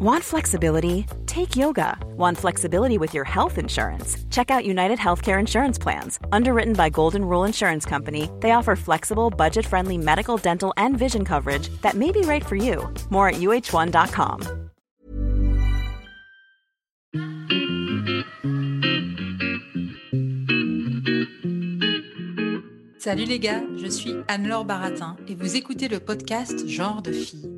Want flexibility? Take yoga. Want flexibility with your health insurance? Check out United Healthcare Insurance Plans. Underwritten by Golden Rule Insurance Company, they offer flexible, budget friendly medical, dental, and vision coverage that may be right for you. More at uh1.com. Salut les gars, je suis Anne-Laure Baratin et vous écoutez le podcast Genre de fille.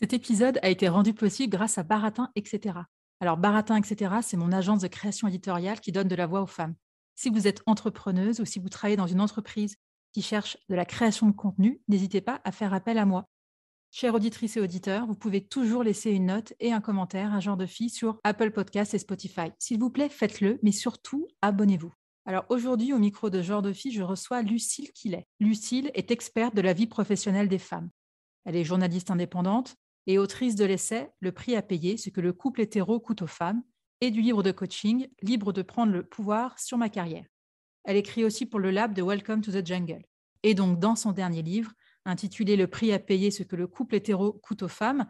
cet épisode a été rendu possible grâce à Baratin, etc. Alors, Baratin, etc., c'est mon agence de création éditoriale qui donne de la voix aux femmes. Si vous êtes entrepreneuse ou si vous travaillez dans une entreprise qui cherche de la création de contenu, n'hésitez pas à faire appel à moi. Chère auditrice et auditeur, vous pouvez toujours laisser une note et un commentaire à genre de fille sur Apple Podcasts et Spotify. S'il vous plaît, faites-le, mais surtout, abonnez-vous. Alors aujourd'hui, au micro de genre de fille, je reçois Lucille Quillet. Lucille est experte de la vie professionnelle des femmes. Elle est journaliste indépendante, et autrice de l'essai Le prix à payer, ce que le couple hétéro coûte aux femmes, et du livre de coaching Libre de prendre le pouvoir sur ma carrière. Elle écrit aussi pour le lab de Welcome to the Jungle. Et donc, dans son dernier livre, intitulé Le prix à payer, ce que le couple hétéro coûte aux femmes,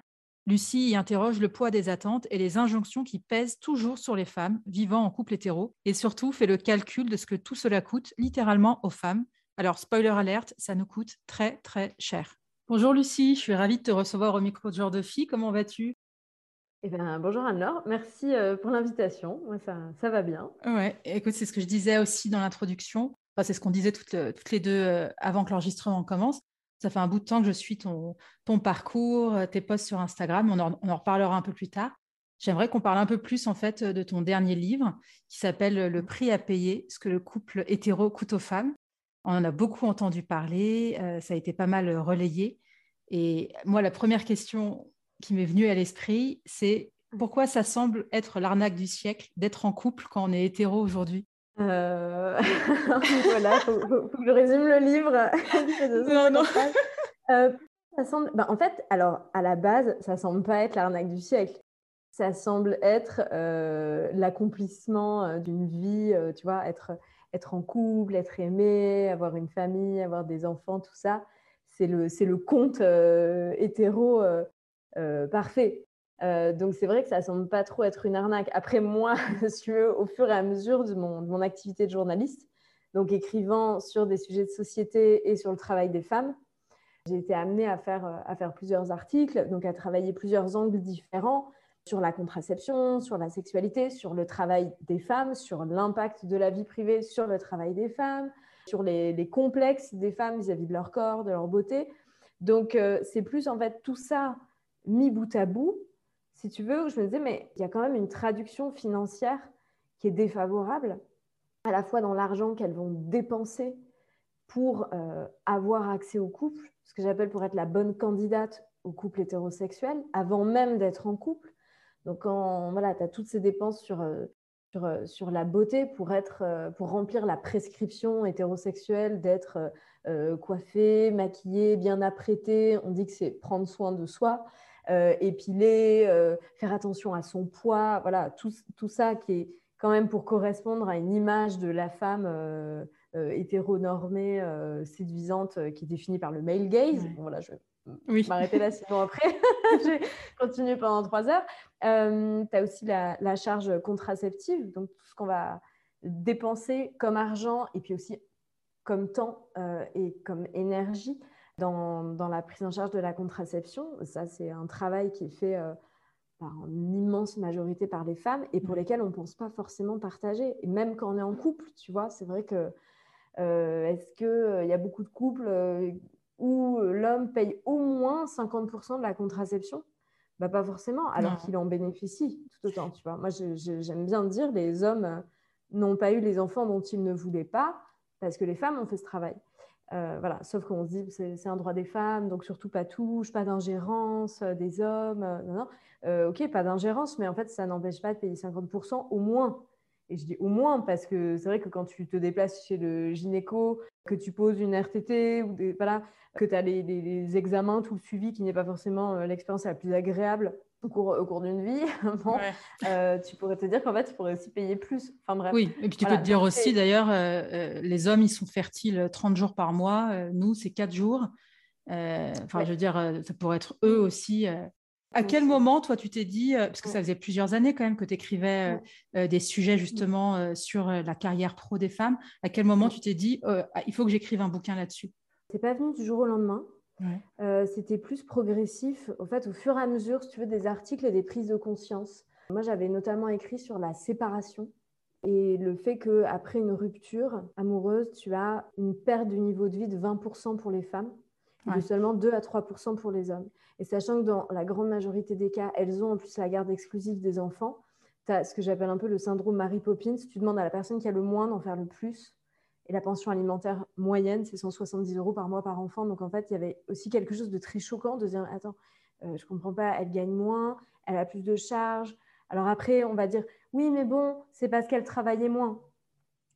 Lucie y interroge le poids des attentes et les injonctions qui pèsent toujours sur les femmes vivant en couple hétéro, et surtout fait le calcul de ce que tout cela coûte littéralement aux femmes. Alors, spoiler alerte, ça nous coûte très très cher. Bonjour Lucie, je suis ravie de te recevoir au micro de Genre de Fille. Comment vas-tu? Eh bonjour Anne-Laure, merci euh, pour l'invitation. Moi, ça, ça, va bien. Ouais, écoute, c'est ce que je disais aussi dans l'introduction. c'est ce qu'on disait toutes, toutes, les deux euh, avant que l'enregistrement commence. Ça fait un bout de temps que je suis ton, ton parcours, euh, tes posts sur Instagram. On en, on en reparlera un peu plus tard. J'aimerais qu'on parle un peu plus en fait de ton dernier livre qui s'appelle Le prix à payer, ce que le couple hétéro coûte aux femmes. On en a beaucoup entendu parler, euh, ça a été pas mal euh, relayé. Et moi, la première question qui m'est venue à l'esprit, c'est pourquoi ça semble être l'arnaque du siècle d'être en couple quand on est hétéro aujourd'hui? Euh... Voilà, il faut, que je résume le livre. non, non. Euh, ça semble... Ben, en fait, alors, à la base, ça semble pas être l'arnaque du siècle. Ça semble être l'accomplissement d'une vie, tu vois, être être en couple, être aimé, avoir une famille, avoir des enfants, tout ça, c'est le, conte euh, hétéro euh, euh, parfait. donc c'est vrai que ça semble pas trop être une arnaque. Après moi, au fur et à mesure de mon, de mon, activité de journaliste, donc écrivant sur des sujets de société et sur le travail des femmes, j'ai été amenée à faire, à faire plusieurs articles, donc à travailler plusieurs angles différents sur la contraception, sur la sexualité, sur le travail des femmes, sur l'impact de la vie privée sur le travail des femmes, sur les, complexes des femmes vis-à-vis de leur corps, de leur beauté. Donc, euh, c'est plus en fait tout ça mis bout à bout, si tu veux, je me disais, mais il y a quand même une traduction financière qui est défavorable, à la fois dans l'argent qu'elles vont dépenser pour euh, avoir accès au couple, ce que j'appelle pour être la bonne candidate au couple hétérosexuel, avant même d'être en couple, donc, voilà, tu as toutes ces dépenses sur, euh, euh, sur, la beauté pour, être, euh, pour remplir la prescription hétérosexuelle d'être coiffé, maquillé, bien apprêté. On dit que c'est prendre soin de soi, épiler, faire attention à son poids. Voilà, tout, tout, ça qui est quand même pour correspondre à une image de la femme hétéronormée, séduisante, qui est définie par le male gaze. voilà, je oui. m'arrêter là, sinon après, j'ai continué pendant trois heures. Euh, tu as aussi la, charge contraceptive, donc tout ce qu'on va dépenser comme argent et puis aussi comme temps euh, et comme énergie dans, dans, la prise en charge de la contraception. Ça, c'est un travail qui est fait euh, par une immense majorité par les femmes et pour lesquelles on ne pense pas forcément partager. Et même quand on est en couple, tu vois, c'est vrai que est-ce qu'il il y a beaucoup de couples où euh, l'homme paye au moins 50% de la contraception bah, Pas forcément, alors qu'il en bénéficie tout autant. Tu vois. Moi, j'aime bien dire les hommes euh, n'ont pas eu les enfants dont ils ne voulaient pas parce que les femmes ont fait ce travail. voilà, sauf qu'on se dit c'est un droit des femmes, donc surtout pas touche, pas d'ingérence des hommes. non, non. ok, pas d'ingérence, mais en fait, ça n'empêche pas de payer 50% au moins. Et je dis au moins parce que c'est vrai que quand tu te déplaces chez le gynéco, que tu poses une RTT ou des, voilà, que tu as les, examens, tout le suivi qui n'est pas forcément euh, l'expérience la plus agréable au cours, au cours d'une vie, euh, tu pourrais te dire qu'en fait, tu pourrais aussi payer plus. Enfin bref. Oui, et puis tu peux te dire aussi d'ailleurs, euh, les hommes, ils sont fertiles 30 jours par mois, nous, c'est 4 jours. Enfin, je veux dire, ça pourrait être eux aussi à quel moment, toi, tu t'es dit, euh, parce que ça faisait plusieurs années quand même que tu écrivais euh, euh, des sujets justement sur la carrière pro des femmes, à quel moment tu t'es dit, ah, il faut que j'écrive un bouquin là-dessus? C'est pas venu du jour au lendemain. C'était plus progressif, au fait, au fur et à mesure, si tu veux, des articles et des prises de conscience. Moi, j'avais notamment écrit sur la séparation et le fait qu'après une rupture amoureuse, tu as une perte du niveau de vie de 20% pour les femmes de seulement 2 à 3 pour les hommes. Et sachant que dans la grande majorité des cas, elles ont en plus la garde exclusive des enfants, tu as ce que j'appelle un peu le syndrome Mary Poppins. Tu demandes à la personne qui a le moins d'en faire le plus. Et la pension alimentaire moyenne, c'est 170 euros par mois par enfant. Donc en fait, il y avait aussi quelque chose de très choquant de dire Attends, euh, je ne comprends pas, elle gagne moins, elle a plus de charges. Alors après, on va dire Oui, mais bon, c'est parce qu'elle travaillait moins.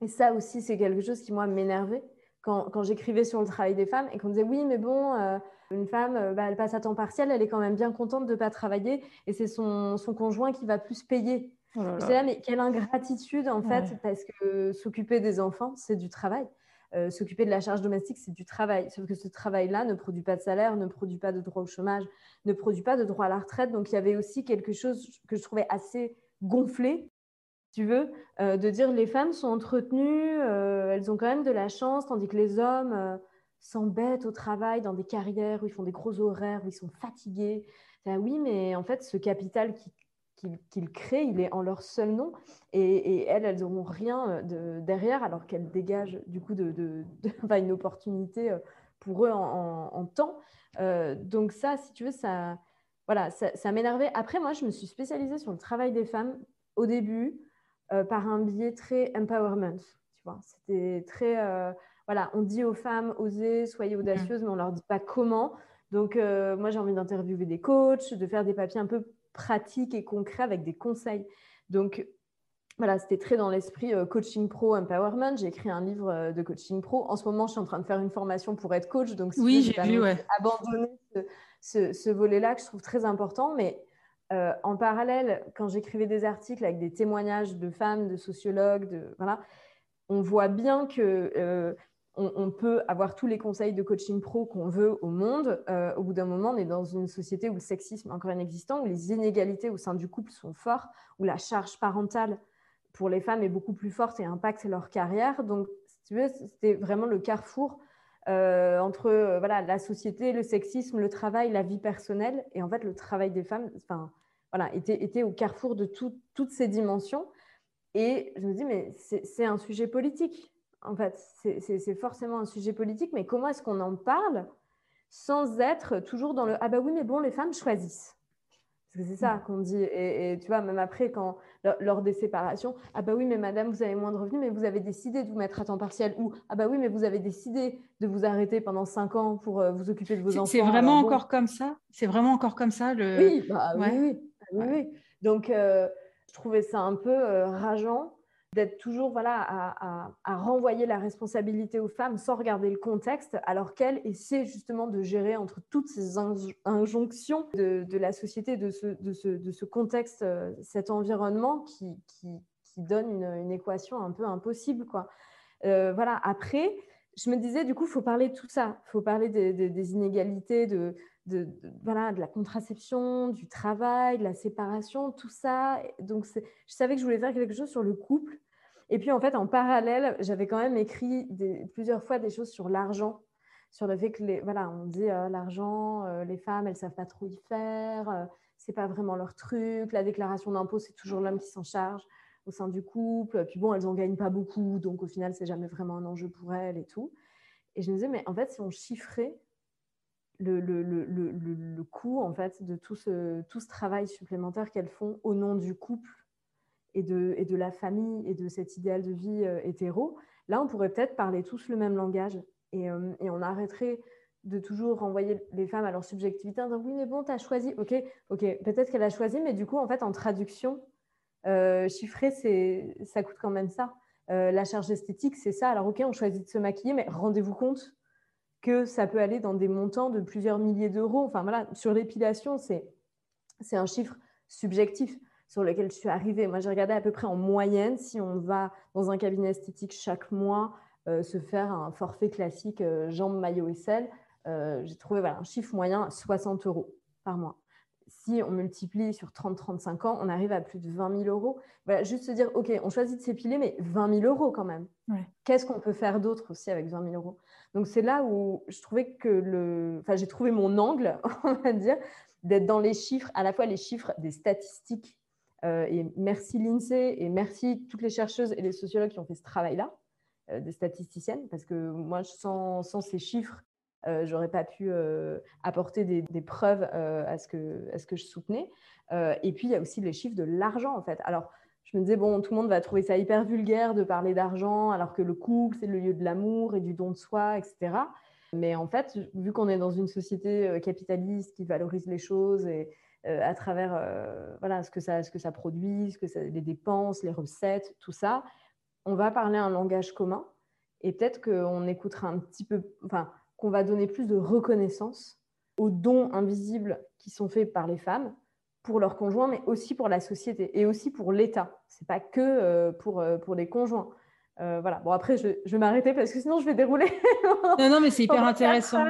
Et ça aussi, c'est quelque chose qui, moi, m'énervait quand, j'écrivais sur le travail des femmes et qu'on disait oui, mais bon, euh, une femme, euh, bah, elle passe à temps partiel, elle est quand même bien contente de ne pas travailler et c'est son, conjoint qui va plus payer. Oh je là, mais quelle ingratitude en fait, parce que s'occuper des enfants, c'est du travail. Euh, s'occuper de la charge domestique, c'est du travail. Sauf que ce travail-là ne produit pas de salaire, ne produit pas de droit au chômage, ne produit pas de droit à la retraite. Donc il y avait aussi quelque chose que je trouvais assez gonflé tu veux, euh, de dire les femmes sont entretenues, euh, elles ont quand même de la chance, tandis que les hommes euh, s'embêtent au travail dans des carrières où ils font des gros horaires, où ils sont fatigués. oui, mais en fait, ce capital qu'ils créent, il est en leur seul nom. Et, elles, elles n'auront rien de, derrière, alors qu'elles dégagent du coup une opportunité pour eux en, temps. donc ça, si tu veux, ça, voilà, ça m'énervait. Après, moi, je me suis spécialisée sur le travail des femmes au début. Euh, par un biais très empowerment. Tu vois, c'était très. Euh, voilà, on dit aux femmes, osez, soyez audacieuses, mais on leur dit pas comment. Donc, euh, moi, j'ai envie d'interviewer des coachs, de faire des papiers un peu pratiques et concrets avec des conseils. Donc, voilà, c'était très dans l'esprit coaching pro, empowerment. J'ai écrit un livre de coaching pro. En ce moment, je suis en train de faire une formation pour être coach. Donc, oui, j'ai vu, ouais. abandonner ce, ce volet-là que je trouve très important. Mais euh, en parallèle, quand j'écrivais des articles avec des témoignages de femmes, de sociologues, de, voilà, on voit bien que euh, on, peut avoir tous les conseils de coaching pro qu'on veut au monde. Euh, au bout d'un moment, on est dans une société où le sexisme est encore inexistant, où les inégalités au sein du couple sont fortes, où la charge parentale pour les femmes est beaucoup plus forte et impacte leur carrière. Donc, si tu veux, c'était vraiment le carrefour entre voilà, la société, le sexisme, le travail, la vie personnelle. Et en fait, le travail des femmes, voilà, était, était au carrefour de toutes ces dimensions. Et je me dis, mais c'est un sujet politique. En fait, c'est forcément un sujet politique, mais comment est-ce qu'on en parle sans être toujours dans le ah bah oui, mais bon, les femmes choisissent. Parce que c'est ça qu'on dit. Et, tu vois, même après, quand, lors des séparations, ah bah oui, mais madame, vous avez moins de revenus, mais vous avez décidé de vous mettre à temps partiel. Ou ah bah oui, mais vous avez décidé de vous arrêter pendant cinq ans pour euh, vous occuper de vos enfants. C'est vraiment encore comme ça? C'est vraiment encore comme ça le... Oui, bah, oui, oui. Oui, Donc, euh, je trouvais ça un peu euh, rageant d'être toujours voilà, à, renvoyer la responsabilité aux femmes sans regarder le contexte, alors qu'elles essaient justement de gérer entre toutes ces injonctions de, la société, de ce, de ce, de ce contexte, euh, cet environnement qui, qui, donne une, équation un peu impossible. Quoi. voilà. Après, je me disais, du coup, il faut parler de tout ça. Il faut parler des inégalités, de, de, voilà, de la contraception, du travail, de la séparation, tout ça. Donc, je savais que je voulais faire quelque chose sur le couple. Et puis, en fait, en parallèle, j'avais quand même écrit plusieurs fois des choses sur l'argent, sur le fait que, voilà, on dit euh, l'argent, euh, les femmes, elles savent pas trop y faire, euh, c'est pas vraiment leur truc. La déclaration d'impôt, c'est toujours l'homme qui s'en charge au sein du couple. Puis bon, elles en gagnent pas beaucoup, donc au final, c'est jamais vraiment un enjeu pour elles et tout. Et je me disais, mais en fait, si on chiffrait le, le, le, le, coût en fait de tout ce, tout ce travail supplémentaire qu'elles font au nom du couple et de, la famille et de cet idéal de vie euh, hétéro, là on pourrait peut-être parler tous le même langage. Et, et on arrêterait de toujours renvoyer les femmes à leur subjectivité en disant oui mais bon tu as choisi. Ok ok peut-être qu'elle a choisi mais du coup en fait en traduction euh, ça coûte quand même ça. Euh, la charge esthétique c'est ça. Alors ok on choisit de se maquiller mais rendez-vous compte que ça peut aller dans des montants de plusieurs milliers d'euros. Enfin voilà sur l'épilation c'est un chiffre subjectif sur lequel je suis arrivée moi j'ai regardé à peu près en moyenne si on va dans un cabinet esthétique chaque mois euh, se faire un forfait classique jambes maillot et sel euh, j'ai trouvé voilà, un chiffre moyen 60 euros par mois. Si on multiplie sur 30-35 ans, on arrive à plus de 20 000 euros. juste se dire, OK, on choisit de s'épiler, mais 20 000 euros quand même. Qu'est-ce qu'on peut faire d'autre aussi avec 20 000 euros? Donc, c'est là où je trouvais que le... Enfin, j'ai trouvé mon angle, on va dire, d'être dans les chiffres, à la fois les chiffres des statistiques. Euh, et merci l'INSEE et merci toutes les chercheuses et les sociologues qui ont fait ce travail-là, euh, des statisticiennes, parce que moi, sans, ces chiffres, euh, j'aurais pas pu euh, apporter des, preuves à, ce que, à ce que je soutenais. et puis, il y a aussi les chiffres de l'argent, en fait. Alors, je me disais, bon, tout le monde va trouver ça hyper vulgaire de parler d'argent, alors que le couple, c'est le lieu de l'amour et du don de soi, etc. Mais en fait, vu qu'on est dans une société capitaliste qui valorise les choses et à travers voilà, ce, que ça, ce que ça produit, ce que ça, les dépenses, les recettes, tout ça, on va parler un langage commun. Et peut-être qu'on écoutera un petit peu, enfin, qu'on va donner plus de reconnaissance aux dons invisibles qui sont faits par les femmes pour leurs conjoints, mais aussi pour la société et aussi pour l'État. Ce n'est pas que euh, pour, euh, pour les conjoints. Euh, voilà. Bon, après, je, je vais m'arrêter parce que sinon, je vais dérouler. non, non, mais c'est hyper intéressant.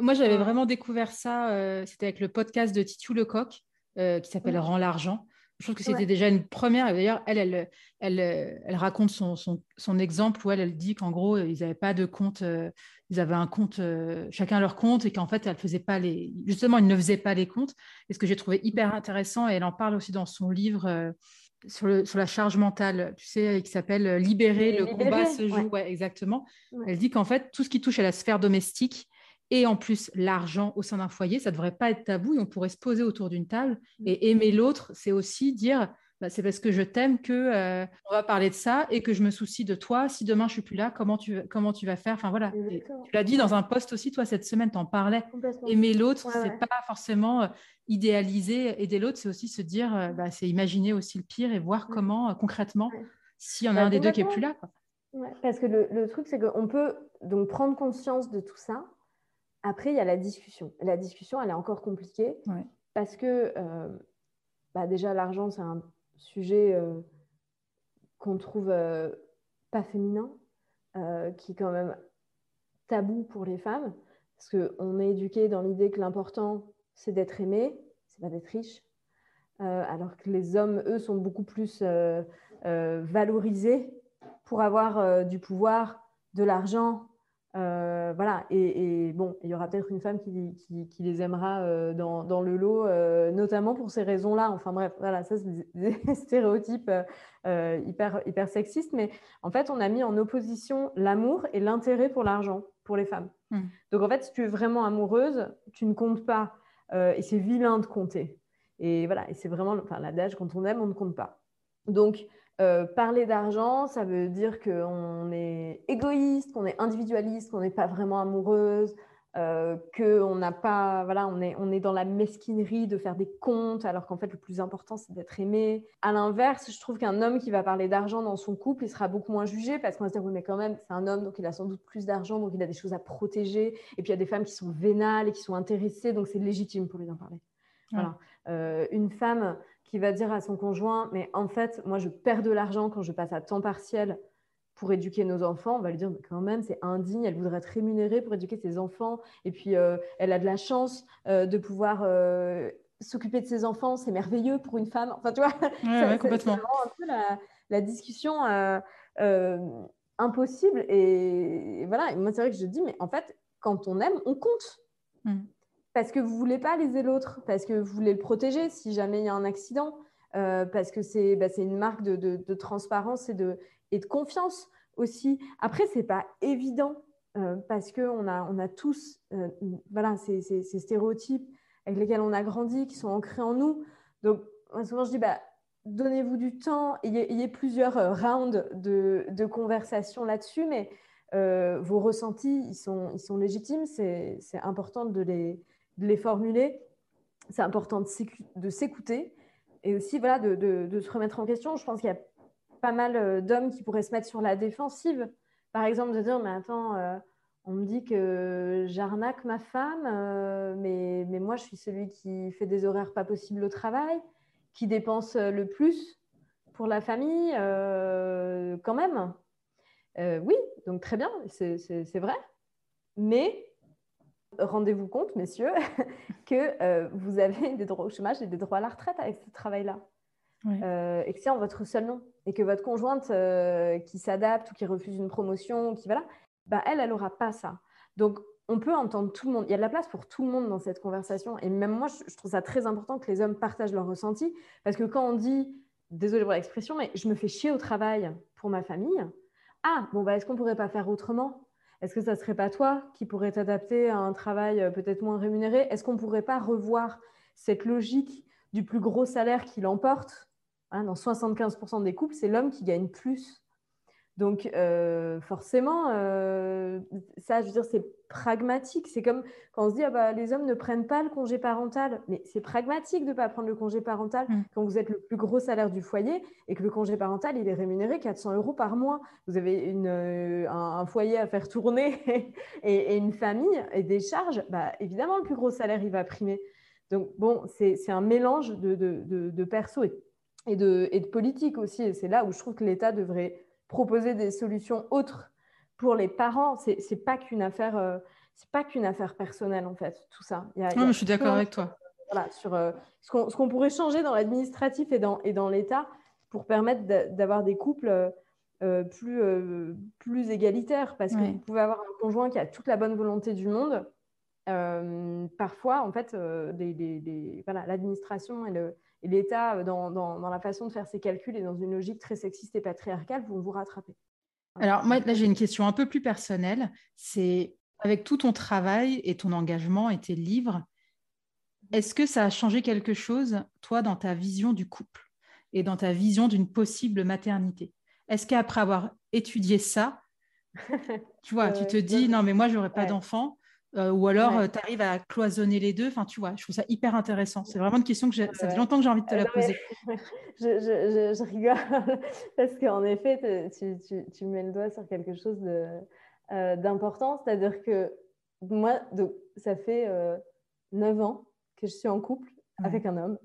Moi, j'avais vraiment découvert ça. C'était avec le podcast de Titu Lecoq qui s'appelle Rends l'argent. Je trouve que c'était déjà une première. D'ailleurs, elle, elle, elle, elle, raconte son, son, son, exemple où elle, elle dit qu'en gros, ils n'avaient pas de compte, euh, ils avaient un compte, euh, chacun leur compte, et qu'en fait, elle faisait pas les. Justement, ils ne faisaient pas les comptes. Et ce que j'ai trouvé hyper intéressant, et elle en parle aussi dans son livre. Euh, sur, le, sur, la charge mentale, tu sais, qui s'appelle Libérer, le combat se joue. Ouais. exactement. Elle dit qu'en fait, tout ce qui touche à la sphère domestique, et en plus l'argent au sein d'un foyer, ça ne devrait pas être tabou et on pourrait se poser autour d'une table. Mm. Et aimer l'autre, c'est aussi dire bah, c'est parce que je t'aime que euh, on va parler de ça et que je me soucie de toi. Si demain je suis plus là, comment tu, comment tu vas faire? Enfin voilà, tu l'as dit dans un post aussi, toi cette semaine, tu en parlais. Aimer l'autre, ce c'est pas forcément euh, idéaliser, aider l'autre, c'est aussi se dire, euh, bah, c'est imaginer aussi le pire et voir comment concrètement, s'il y en a bah, un des deux qui est plus là. parce que le, le truc, c'est qu'on peut donc prendre conscience de tout ça après, il y a la discussion. La discussion, elle est encore compliquée parce que euh, bah, déjà, l'argent, c'est un sujet euh, qu'on trouve euh, pas féminin, qui est quand même tabou pour les femmes, parce qu'on est éduqué dans l'idée que l'important, c'est d'être aimé, c'est pas d'être riche, alors que les hommes, eux, sont beaucoup plus valorisés pour avoir du pouvoir, de l'argent, euh, voilà, et, bon, il y aura peut-être une femme qui, qui, les aimera euh, dans, dans, le lot, euh, notamment pour ces raisons-là. Enfin bref, voilà, ça c'est des, stéréotypes hyper, hyper sexistes, mais en fait, on a mis en opposition l'amour et l'intérêt pour l'argent pour les femmes. Hmm. Donc en fait, si tu es vraiment amoureuse, tu ne comptes pas, et c'est vilain de compter. Et voilà, et c'est vraiment enfin, l'adage quand on aime, on ne compte pas. Donc, euh, parler d'argent, ça veut dire qu'on est égoïste, qu'on est individualiste, qu'on n'est pas vraiment amoureuse, euh, qu'on n'a pas, voilà, on est, on est dans la mesquinerie de faire des comptes, alors qu'en fait le plus important c'est d'être aimé. À l'inverse, je trouve qu'un homme qui va parler d'argent dans son couple, il sera beaucoup moins jugé parce qu'on va se dire oui mais quand même c'est un homme donc il a sans doute plus d'argent donc il a des choses à protéger. Et puis il y a des femmes qui sont vénales et qui sont intéressées donc c'est légitime pour lui d'en parler. Voilà. Euh, une femme qui va dire à son conjoint, mais en fait, moi, je perds de l'argent quand je passe à temps partiel pour éduquer nos enfants, on va lui dire, mais quand même, c'est indigne, elle voudrait être rémunérée pour éduquer ses enfants, et puis euh, elle a de la chance euh, de pouvoir euh, s'occuper de ses enfants, c'est merveilleux pour une femme. Enfin, tu vois, ouais, complètement. c'est vraiment un peu la, discussion impossible. Et, voilà, moi, c'est vrai que je dis, mais en fait, quand on aime, on compte. Mm parce que vous voulez pas léser l'autre, parce que vous voulez le protéger si jamais il y a un accident, euh, parce que c'est bah, une marque de, transparence et de, et de confiance aussi. Après, c'est pas évident euh, parce qu'on a, on a tous euh, voilà, ces, ces, stéréotypes avec lesquels on a grandi, qui sont ancrés en nous. Donc, souvent, je dis, bah, donnez-vous du temps, y, ait plusieurs rounds de, de conversation là-dessus, mais vos ressentis, ils sont, ils sont légitimes, c'est important de les, de les formuler, c'est important de s'écouter et aussi voilà, de, de, se remettre en question. Je pense qu'il y a pas mal d'hommes qui pourraient se mettre sur la défensive. Par exemple, de dire, mais attends, on me dit que j'arnaque ma femme, mais, mais moi, je suis celui qui fait des horaires pas possibles au travail, qui dépense le plus pour la famille, euh, quand même. Euh, oui, donc très bien, c'est vrai. Mais rendez-vous compte, messieurs, que euh, vous avez des droits au chômage et des droits à la retraite avec ce travail-là. et que c'est en votre seul nom. Et que votre conjointe qui s'adapte ou qui refuse une promotion, qui voilà, bah, elle, elle n'aura pas ça. Donc, on peut entendre tout le monde. Il y a de la place pour tout le monde dans cette conversation. Et même moi, je trouve ça très important que les hommes partagent leurs ressentis. Parce que quand on dit désolée pour l'expression, mais je me fais chier au travail pour ma famille. Ah, bon, bah, est-ce qu'on pourrait pas faire autrement? Est-ce que ça serait pas toi qui pourrais t'adapter à un travail euh, peut-être moins rémunéré? Est-ce qu'on pourrait pas revoir cette logique du plus gros salaire qui l'emporte? Hein, Dans 75% des couples, c'est l'homme qui gagne plus donc, euh, forcément, euh, ça, je veux dire, c'est pragmatique. C'est comme quand on se dit, ah bah, les hommes ne prennent pas le congé parental. Mais c'est pragmatique de ne pas prendre le congé parental mm. quand vous êtes le plus gros salaire du foyer et que le congé parental, il est rémunéré 400 euros par mois. Vous avez une, euh, un, foyer à faire tourner et, une famille et des charges. Bah, évidemment, le plus gros salaire, il va primer. Donc, bon, c'est un mélange de, de, de, perso et, et, de, et de politique aussi. Et c'est là où je trouve que l'État devrait proposer des solutions autres pour les parents. C'est n'est pas qu'une affaire, euh, c'est pas qu'une affaire personnelle en fait, tout ça. je suis d'accord avec toi. Voilà, sur euh, ce qu'on pourrait changer dans l'administratif et dans, et dans l'État pour permettre d'avoir des couples euh, plus, plus égalitaires. Parce que vous pouvez avoir un conjoint qui a toute la bonne volonté du monde. parfois, en fait, l'administration et le, et l'État, euh, dans, la façon de faire ses calculs et dans une logique très sexiste et patriarcale, vont vous rattraper. Alors, moi, là, j'ai une question un peu plus personnelle. C'est avec tout ton travail et ton engagement et tes livres, est-ce que ça a changé quelque chose, toi, dans ta vision du couple et dans ta vision d'une possible maternité? Est-ce qu'après avoir étudié ça, tu vois, tu te dis, non, mais moi, j'aurais pas d'enfant, euh, ou alors, euh, tu arrives à cloisonner les deux. Enfin, tu vois, je trouve ça hyper intéressant. C'est vraiment une question que ça fait longtemps que j'ai envie de te la poser. je, je, je, rigole parce qu'en effet, tu, tu, tu, mets le doigt sur quelque chose euh, d'important. C'est-à-dire que moi, donc, ça fait neuf ans que je suis en couple avec un homme.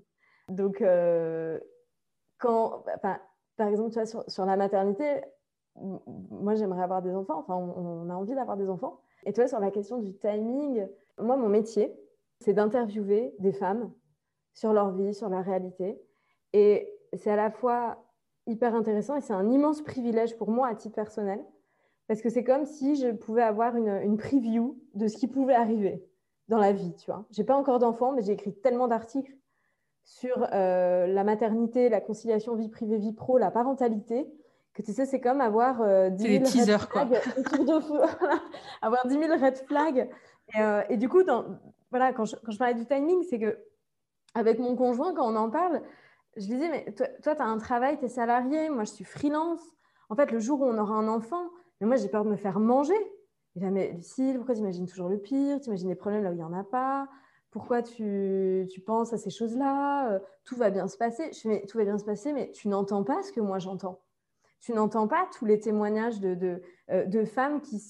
Donc, quand, par exemple, tu vois, sur, sur la maternité, moi, j'aimerais avoir des enfants. Enfin, on a envie d'avoir des enfants. Et toi, sur la question du timing, moi, mon métier, c'est d'interviewer des femmes sur leur vie, sur la réalité. Et c'est à la fois hyper intéressant et c'est un immense privilège pour moi à titre personnel, parce que c'est comme si je pouvais avoir une, preview de ce qui pouvait arriver dans la vie, tu vois. J'ai pas encore d'enfants, mais j'ai écrit tellement d'articles sur euh, la maternité, la conciliation vie privée, vie pro, la parentalité, que tu sais, c'est comme avoir euh, 10 000 red flags autour de avoir 10 000 red flags. Et, euh, et du coup, dans, voilà, quand je, quand je, parlais du timing, c'est que avec mon conjoint, quand on en parle, je lui disais, mais toi, tu as un travail, tu es salarié, moi, je suis freelance. En fait, le jour où on aura un enfant, mais moi, j'ai peur de me faire manger. Il a mais Lucille, pourquoi tu imagines toujours le pire? Tu imagines les problèmes là où il n'y en a pas? Pourquoi tu, tu, penses à ces choses-là? Euh, Tout va bien se passer. Je mais tout va bien se passer, mais tu n'entends pas ce que moi j'entends tu n'entends pas tous les témoignages de, de, euh, femmes qui,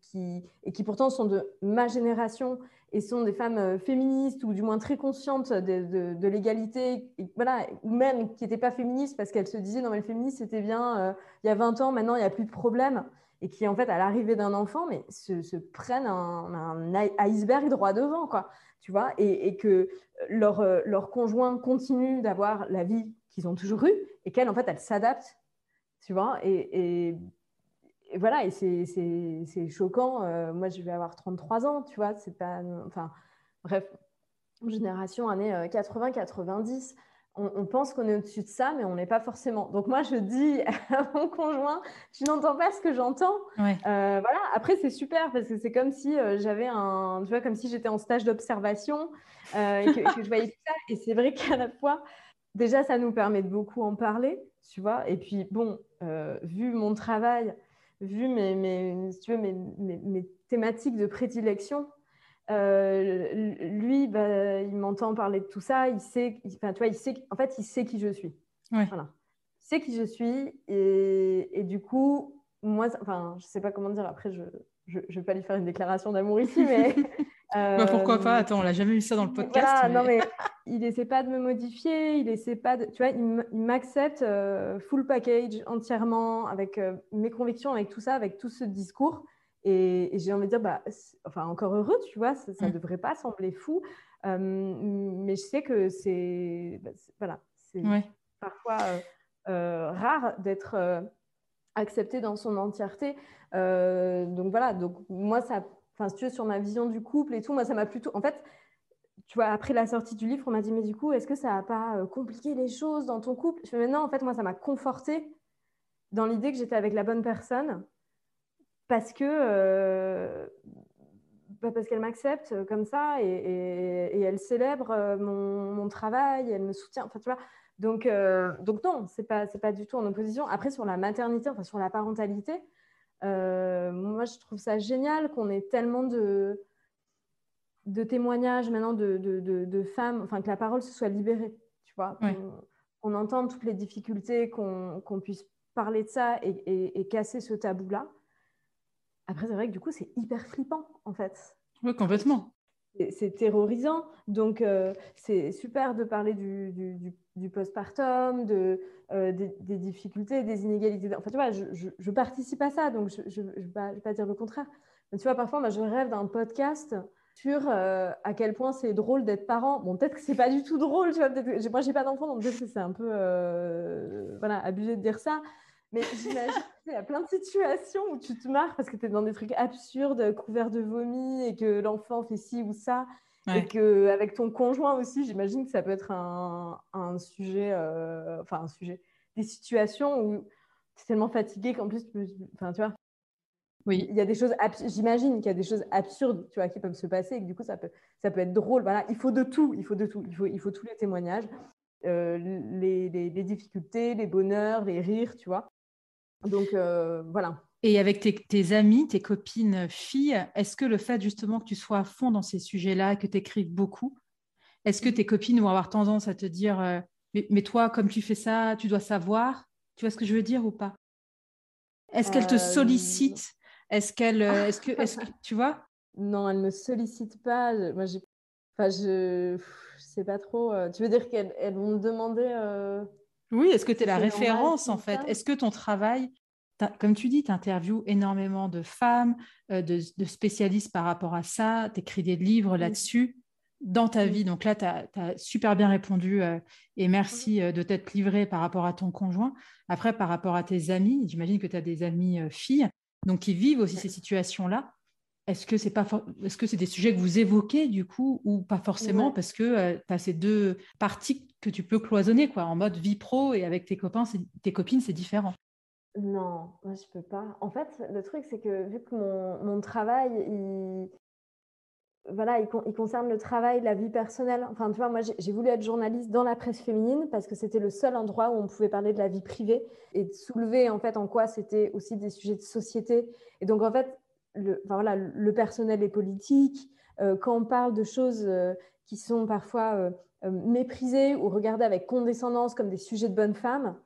qui, et qui pourtant sont de ma génération et sont des femmes euh, féministes ou du moins très conscientes de, l'égalité, voilà, ou même qui n'étaient pas féministes parce qu'elles se disaient non mais le féminisme c'était bien euh, il y a 20 ans, maintenant il n'y a plus de problème et qui en fait à l'arrivée d'un enfant mais se, prennent un, iceberg droit devant quoi, tu vois, et, que leur, leur conjoint continue d'avoir la vie qu'ils ont toujours eue et qu'elle en fait elle s'adapte tu vois, et, voilà, et c'est choquant. Euh, moi, je vais avoir 33 ans, tu vois, c'est pas. Enfin, bref, génération années 80-90. Euh, on, pense qu'on est au-dessus de ça, mais on n'est pas forcément. Donc, moi, je dis à mon conjoint, tu n'entends pas ce que j'entends. Euh, voilà, après, c'est super parce que c'est comme si j'avais un. Tu vois, comme si j'étais en stage d'observation et que, que, je voyais tout ça. Et c'est vrai qu'à la fois, déjà, ça nous permet de beaucoup en parler, tu vois. Et puis, bon, euh, vu mon travail, vu mes, mes, tu veux, mes, mes, thématiques de prédilection, lui, bah, il m'entend parler de tout ça. Il sait, enfin, tu vois, il sait, en fait, il sait qui je suis. Voilà. Il sait qui je suis. Et, et du coup, moi, enfin, je sais pas comment dire. Après, je ne vais pas lui faire une déclaration d'amour ici, mais bah, pourquoi pas Attends, on l'a jamais vu ça dans le podcast. Non, mais il essaie pas de me modifier, il essaie pas de, tu vois, il m'accepte euh, full package entièrement avec euh, mes convictions, avec tout ça, avec tout ce discours. Et, j'ai envie de dire, bah, enfin, encore heureux, tu vois, ça ne mm. devrait pas sembler fou. Euh, mais je sais que c'est, bah, voilà, c'est parfois rare d'être accepté dans son entièreté. donc voilà, donc moi, ça enfin, si tu veux, sur ma vision du couple et tout, moi, ça m'a plutôt. En fait, tu vois, après la sortie du livre, on m'a dit, mais du coup, est-ce que ça n'a pas euh, compliqué les choses dans ton couple? Je fais, mais non, en fait, moi, ça m'a conforté dans l'idée que j'étais avec la bonne personne parce que. Euh, bah, parce qu'elle m'accepte comme ça et, elle célèbre euh, mon, travail, elle me soutient. Enfin, tu vois. Donc, donc non, c'est pas pas du tout en opposition. Après, sur la maternité, enfin sur la parentalité, euh, moi, je trouve ça génial qu'on ait tellement de, de témoignages maintenant de, de, femmes, enfin que la parole se soit libérée, tu vois, qu'on entende toutes les difficultés, qu'on puisse parler de ça et, casser ce tabou-là. Après, c'est vrai que du coup, c'est hyper flippant, en fait. Oui, complètement. C'est terrorisant. Donc, euh, c'est super de parler du, du, du postpartum, de, euh, des, difficultés, des inégalités. Enfin, tu vois, je, participe à ça, donc je ne vais, pas dire le contraire. Tu vois, parfois, moi, je rêve d'un podcast sur euh, à quel point c'est drôle d'être parent. Bon, peut-être que c'est pas du tout drôle, tu vois. Moi, j'ai pas d'enfant, donc peut-être que c'est un peu voilà, abusé de dire ça. Mais j'imagine qu'il y a plein de situations où tu te marres parce que tu es dans des trucs absurdes, couverts de vomi, et que l'enfant fait ci ou ça. Et qu'avec ton conjoint aussi, j'imagine que ça peut être un, un sujet, euh, enfin un sujet, des situations où tu es tellement fatigué qu'en plus, enfin tu vois, oui. il y a des choses, j'imagine qu'il y a des choses absurdes, tu vois, qui peuvent se passer et que du coup, ça peut, ça peut être drôle. Voilà, il faut de tout, il faut de tout, il faut, il faut tous les témoignages, euh, les, les, les, difficultés, les bonheurs, les rires, tu vois. Donc euh, voilà. Et avec tes, amis, tes copines filles, est-ce que le fait justement que tu sois à fond dans ces sujets-là, que tu écrives beaucoup, est-ce que tes copines vont avoir tendance à te dire euh, mais, toi, comme tu fais ça, tu dois savoir? Tu vois ce que je veux dire ou pas? Est-ce qu'elles te euh, sollicitent? Est-ce qu'elles. Est-ce que, est que, tu vois? Non, elles ne me sollicitent pas. Moi, j'ai. Enfin, je. Je sais pas trop. Tu veux dire qu'elles vont me demander. Oui, est-ce que tu es la référence en fait? Est-ce que ton travail comme tu dis, tu interviews énormément de femmes, euh, de, spécialistes par rapport à ça, tu écris des livres là-dessus dans ta vie? Donc là, tu as, super bien répondu euh, et merci euh, de t'être livré par rapport à ton conjoint. Après, par rapport à tes amis, j'imagine que tu as des amis filles donc qui vivent aussi ces situations-là. Est-ce que c'est pas est-ce que c'est des sujets que vous évoquez du coup ou pas forcément parce que tu as ces deux parties que tu peux cloisonner quoi en mode vie pro et avec tes copains tes copines c'est différent. Non, je peux pas. En fait, le truc, c'est que vu que mon, travail, il, voilà, il, concerne le travail, la vie personnelle. Enfin, tu vois, moi, j'ai voulu être journaliste dans la presse féminine parce que c'était le seul endroit où on pouvait parler de la vie privée et de soulever, en fait, en quoi c'était aussi des sujets de société. Et donc, en fait, le, voilà, le personnel est politique. Euh, quand on parle de choses euh, qui sont parfois euh, méprisées ou regardées avec condescendance comme des sujets de bonnes femmes,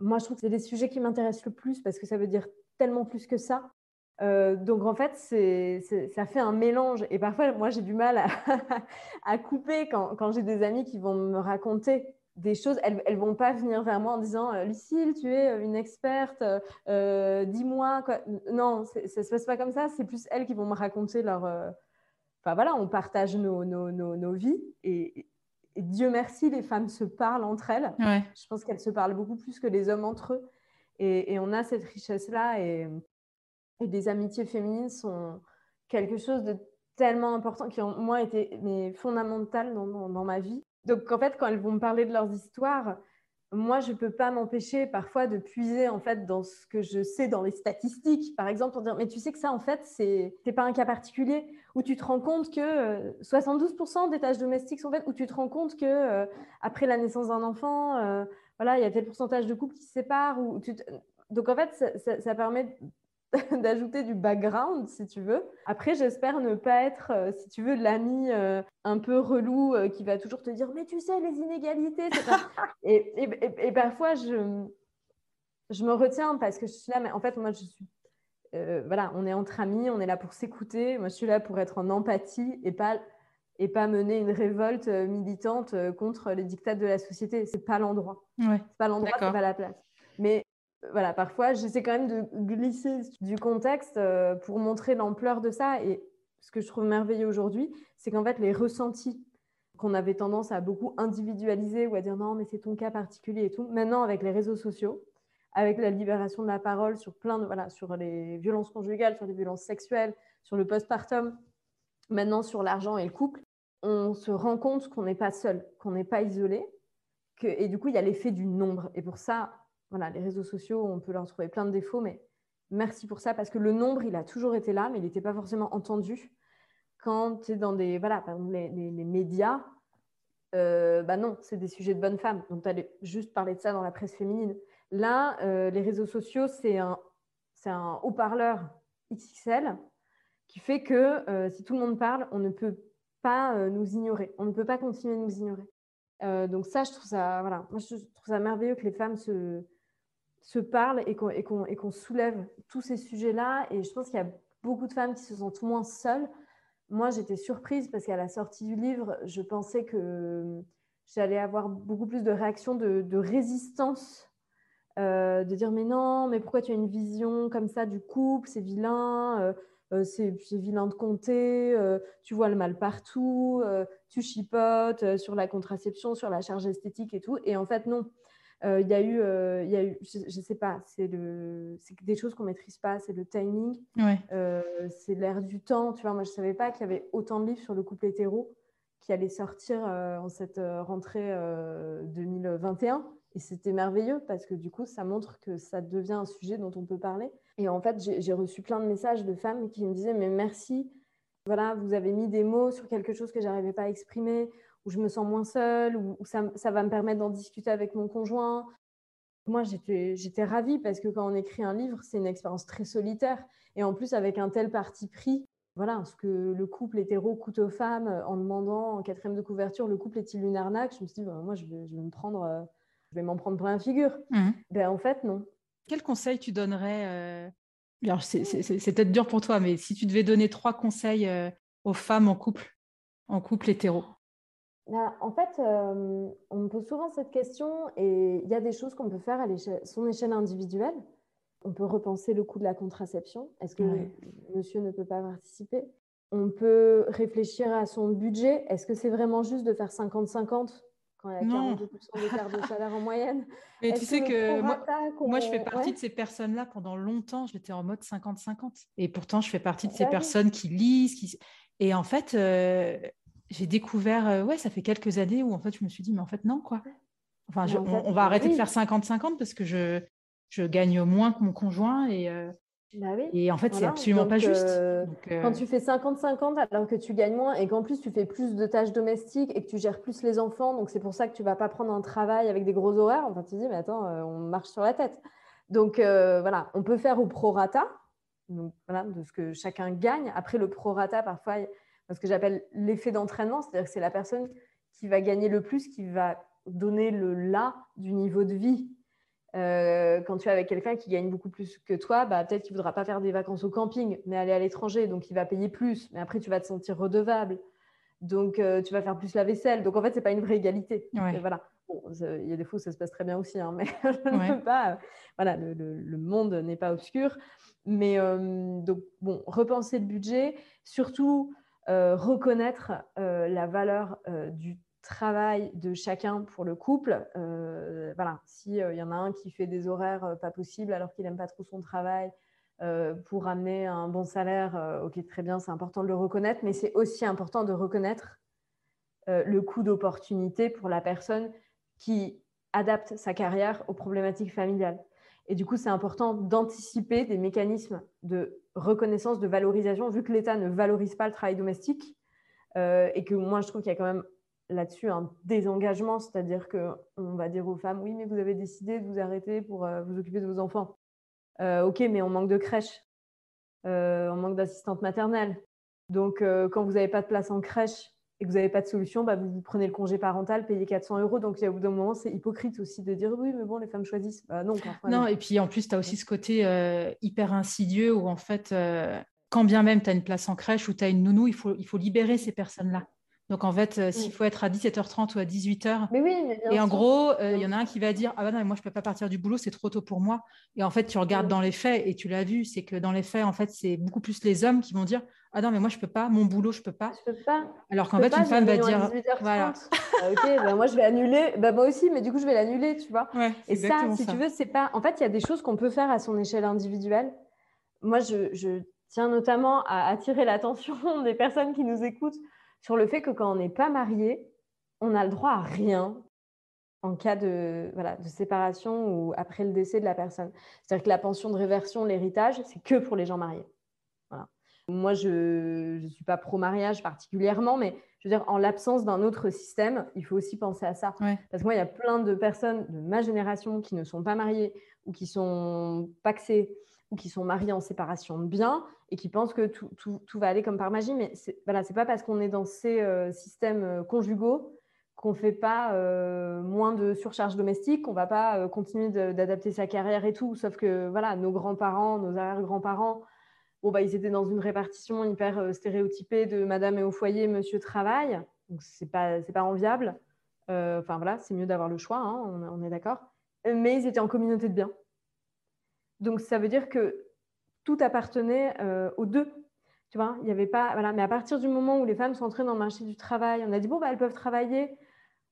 moi, je trouve que c'est des sujets qui m'intéressent le plus parce que ça veut dire tellement plus que ça. Euh, donc en fait, ça fait un mélange. Et parfois, moi, j'ai du mal à, couper quand, j'ai des amis qui vont me raconter des choses. Elles ne vont pas venir vers moi en disant euh, Lucille, tu es une experte, euh, dis-moi. Non, ça ne se passe pas comme ça. C'est plus elles qui vont me raconter leur. Enfin voilà, on partage nos, nos, nos, nos vies. Et, et Dieu merci, les femmes se parlent entre elles. Je pense qu'elles se parlent beaucoup plus que les hommes entre eux. Et, on a cette richesse-là. Et, des amitiés féminines sont quelque chose de tellement important qui ont, moi, été mais, fondamental dans, dans, ma vie. Donc, en fait, quand elles vont me parler de leurs histoires, moi, je ne peux pas m'empêcher parfois de puiser en fait dans ce que je sais dans les statistiques, par exemple, pour dire mais tu sais que ça en fait c'est n'est pas un cas particulier où tu te rends compte que 72% euh, des tâches domestiques sont faites, où tu te rends compte que euh, après la naissance d'un enfant, euh, voilà, il y a tel pourcentage de couples qui se séparent. Ou donc en fait, ça, permet d'ajouter du background, si tu veux. Après, j'espère ne pas être, euh, si tu veux, l'ami euh, un peu relou euh, qui va toujours te dire Mais tu sais, les inégalités. et, et, et, parfois, je, je me retiens parce que je suis là, mais en fait, moi, je suis. Voilà, on est entre amis, on est là pour s'écouter. Moi, je suis là pour être en empathie et pas, et pas mener une révolte militante contre les dictats de la société. C'est pas l'endroit. Ouais. C'est pas l'endroit, c'est pas la place. Mais voilà, parfois, j'essaie quand même de glisser du contexte euh, pour montrer l'ampleur de ça. Et ce que je trouve merveilleux aujourd'hui, c'est qu'en fait, les ressentis qu'on avait tendance à beaucoup individualiser ou à dire non, mais c'est ton cas particulier et tout, maintenant, avec les réseaux sociaux, avec la libération de la parole sur plein de, voilà, sur les violences conjugales, sur les violences sexuelles, sur le postpartum, maintenant sur l'argent et le couple, on se rend compte qu'on n'est pas seul, qu'on n'est pas isolé. Que, et du coup, il y a l'effet du nombre. Et pour ça, voilà, les réseaux sociaux, on peut leur trouver plein de défauts, mais merci pour ça parce que le nombre, il a toujours été là, mais il n'était pas forcément entendu. Quand tu es dans des, voilà, exemple, les, médias, euh, bah non, c'est des sujets de bonnes femmes. Donc, tu allais juste parler de ça dans la presse féminine. Là, euh, les réseaux sociaux, c'est un, haut-parleur XXL qui fait que euh, si tout le monde parle, on ne peut pas nous ignorer. On ne peut pas continuer de nous ignorer. donc ça, je trouve ça, voilà, moi, je trouve ça merveilleux que les femmes se parlent et qu'on soulève tous ces sujets-là. Et je pense qu'il y a beaucoup de femmes qui se sentent moins seules. Moi, j'étais surprise parce qu'à la sortie du livre, je pensais que j'allais avoir beaucoup plus de réactions de, résistance, euh, de dire mais non, mais pourquoi tu as une vision comme ça du couple, c'est vilain, euh, euh, c'est vilain de compter, tu vois le mal partout, tu chipotes sur la contraception, sur la charge esthétique et tout. Et en fait, non. Il y a eu, il y a eu je ne sais pas, c'est des choses qu'on ne maîtrise pas, c'est le timing, c'est l'air du temps. Tu vois, moi, je ne savais pas qu'il y avait autant de livres sur le couple hétéro qui allaient sortir en cette rentrée 2021. Et c'était merveilleux parce que du coup, ça montre que ça devient un sujet dont on peut parler. Et en fait, j'ai reçu plein de messages de femmes qui me disaient, mais merci, voilà, vous avez mis des mots sur quelque chose que j'arrivais pas à exprimer où je me sens moins seule, où, ça, va me permettre d'en discuter avec mon conjoint. Moi, j'étais ravie parce que quand on écrit un livre, c'est une expérience très solitaire. Et en plus, avec un tel parti pris, voilà, ce que le couple hétéro coûte aux femmes en demandant en quatrième de couverture, le couple est-il une arnaque? Je me suis dit, bah, moi, je vais, me prendre, euh, je vais m'en prendre plein la figure. Mmh. Ben, en fait, non. Quel conseil tu donnerais euh, Alors, c'est peut-être dur pour toi, mais si tu devais donner trois conseils euh, aux femmes en couple, en couple hétéro? Bah, en fait, euh, on me pose souvent cette question et il y a des choses qu'on peut faire à son échelle individuelle. On peut repenser le coût de la contraception. Est-ce que monsieur ne peut pas participer? On peut réfléchir à son budget. Est-ce que c'est vraiment juste de faire 50-50 quand il y a 42% d'écart de salaire en moyenne Mais tu sais que, moi, je fais partie de ces personnes-là. Pendant longtemps, j'étais en mode 50-50. Et pourtant, je fais partie de ces bah personnes qui lisent. Qui... Et en fait, euh, j'ai découvert, euh, ouais, ça fait quelques années où en fait je me suis dit, mais en fait non, quoi. Enfin, on, va arrêter de faire 50-50 parce que je, je gagne moins que mon conjoint et, euh, bah et en fait, c'est absolument pas juste. Euh, quand tu fais 50-50 alors que tu gagnes moins et qu'en plus tu fais plus de tâches domestiques et que tu gères plus les enfants, donc c'est pour ça que tu vas pas prendre un travail avec des gros horaires, enfin tu te dis, mais attends, on marche sur la tête. Donc voilà, on peut faire au prorata, donc voilà, de ce que chacun gagne. Après, le prorata, parfois, ce que j'appelle l'effet d'entraînement, c'est-à-dire que c'est la personne qui va gagner le plus, qui va donner le là du niveau de vie. Euh, quand tu es avec quelqu'un qui gagne beaucoup plus que toi, bah, peut-être qu'il ne voudra pas faire des vacances au camping, mais aller à l'étranger, donc il va payer plus. Mais après, tu vas te sentir redevable. Donc, euh, tu vas faire plus la vaisselle. Donc, en fait, ce n'est pas une vraie égalité. Voilà. il y a des fois où ça se passe très bien aussi, hein, mais je ne peux pas. voilà, le, monde n'est pas obscur. Mais euh, donc, bon, repenser le budget, surtout euh, reconnaître euh, la valeur euh, du travail de chacun pour le couple. voilà, s'il y en a un qui fait des horaires pas possibles alors qu'il n'aime pas trop son travail pour amener un bon salaire, ok, très bien, c'est important de le reconnaître, mais c'est aussi important de reconnaître le coût d'opportunité pour la personne qui adapte sa carrière aux problématiques familiales. Et du coup, c'est important d'anticiper des mécanismes de reconnaissance, de valorisation, vu que l'État ne valorise pas le travail domestique. Euh, et que moi, je trouve qu'il y a quand même là-dessus un désengagement, c'est-à-dire qu'on va dire aux femmes, oui, mais vous avez décidé de vous arrêter pour euh, vous occuper de vos enfants. Euh, ok, mais on manque de crèches. on manque d'assistante maternelle. Donc, quand vous n'avez pas de place en crèche et que vous n'avez pas de solution, bah, vous, prenez le congé parental, payez 400 euros. Donc, au bout d'un moment, c'est hypocrite aussi de dire oui, mais bon, les femmes choisissent. Bah, non, non, et puis en plus, tu as aussi ce côté hyper insidieux où en fait, quand bien même tu as une place en crèche ou tu as une nounou, il faut, il faut libérer ces personnes-là. Donc en fait, euh, s'il faut être à 17h30 ou à 18h, mais oui, et en gros, euh, il y en a un qui va dire Ah bah non, moi je ne peux pas partir du boulot, c'est trop tôt pour moi. Et en fait, tu regardes dans les faits, et tu l'as vu, c'est que dans les faits, en fait, c'est beaucoup plus les hommes qui vont dire Ah non, mais moi je ne peux pas, mon boulot, je ne peux pas. Je peux pas. Alors qu'en fait, une femme va dire Voilà. Ah, ok, bah, moi je vais annuler. Bah, moi aussi, mais du coup, je vais l'annuler, tu vois. et ça, si tu veux, c'est pas. En fait, il y a des choses qu'on peut faire à son échelle individuelle. Moi, je, je tiens notamment à attirer l'attention des personnes qui nous écoutent sur le fait que quand on n'est pas marié, on n'a le droit à rien en cas de, voilà, de séparation ou après le décès de la personne. C'est-à-dire que la pension de réversion, l'héritage, c'est que pour les gens mariés. Moi, je ne suis pas pro-mariage particulièrement, mais je veux dire, en l'absence d'un autre système, il faut aussi penser à ça. Parce que moi, il y a plein de personnes de ma génération qui ne sont pas mariées ou qui sont paxées ou qui sont mariées en séparation de biens et qui pensent que tout, tout, va aller comme par magie. Mais ce n'est voilà, pas parce qu'on est dans ces euh, systèmes euh, conjugaux qu'on ne fait pas euh, moins de surcharge domestique, qu'on ne va pas continuer d'adapter sa carrière et tout. Sauf que voilà, nos grands-parents, nos arrière-grands-parents, bon, bah, ils étaient dans une répartition hyper stéréotypée de madame est au foyer, monsieur travaille. Donc, ce n'est pas, pas enviable. Enfin, voilà, c'est mieux d'avoir le choix, hein, on, est d'accord. Mais ils étaient en communauté de biens. Donc, ça veut dire que tout appartenait euh, aux deux. Tu vois, il y avait pas. Voilà. Mais à partir du moment où les femmes sont entrées dans le marché du travail, on a dit bon, bah, elles peuvent travailler.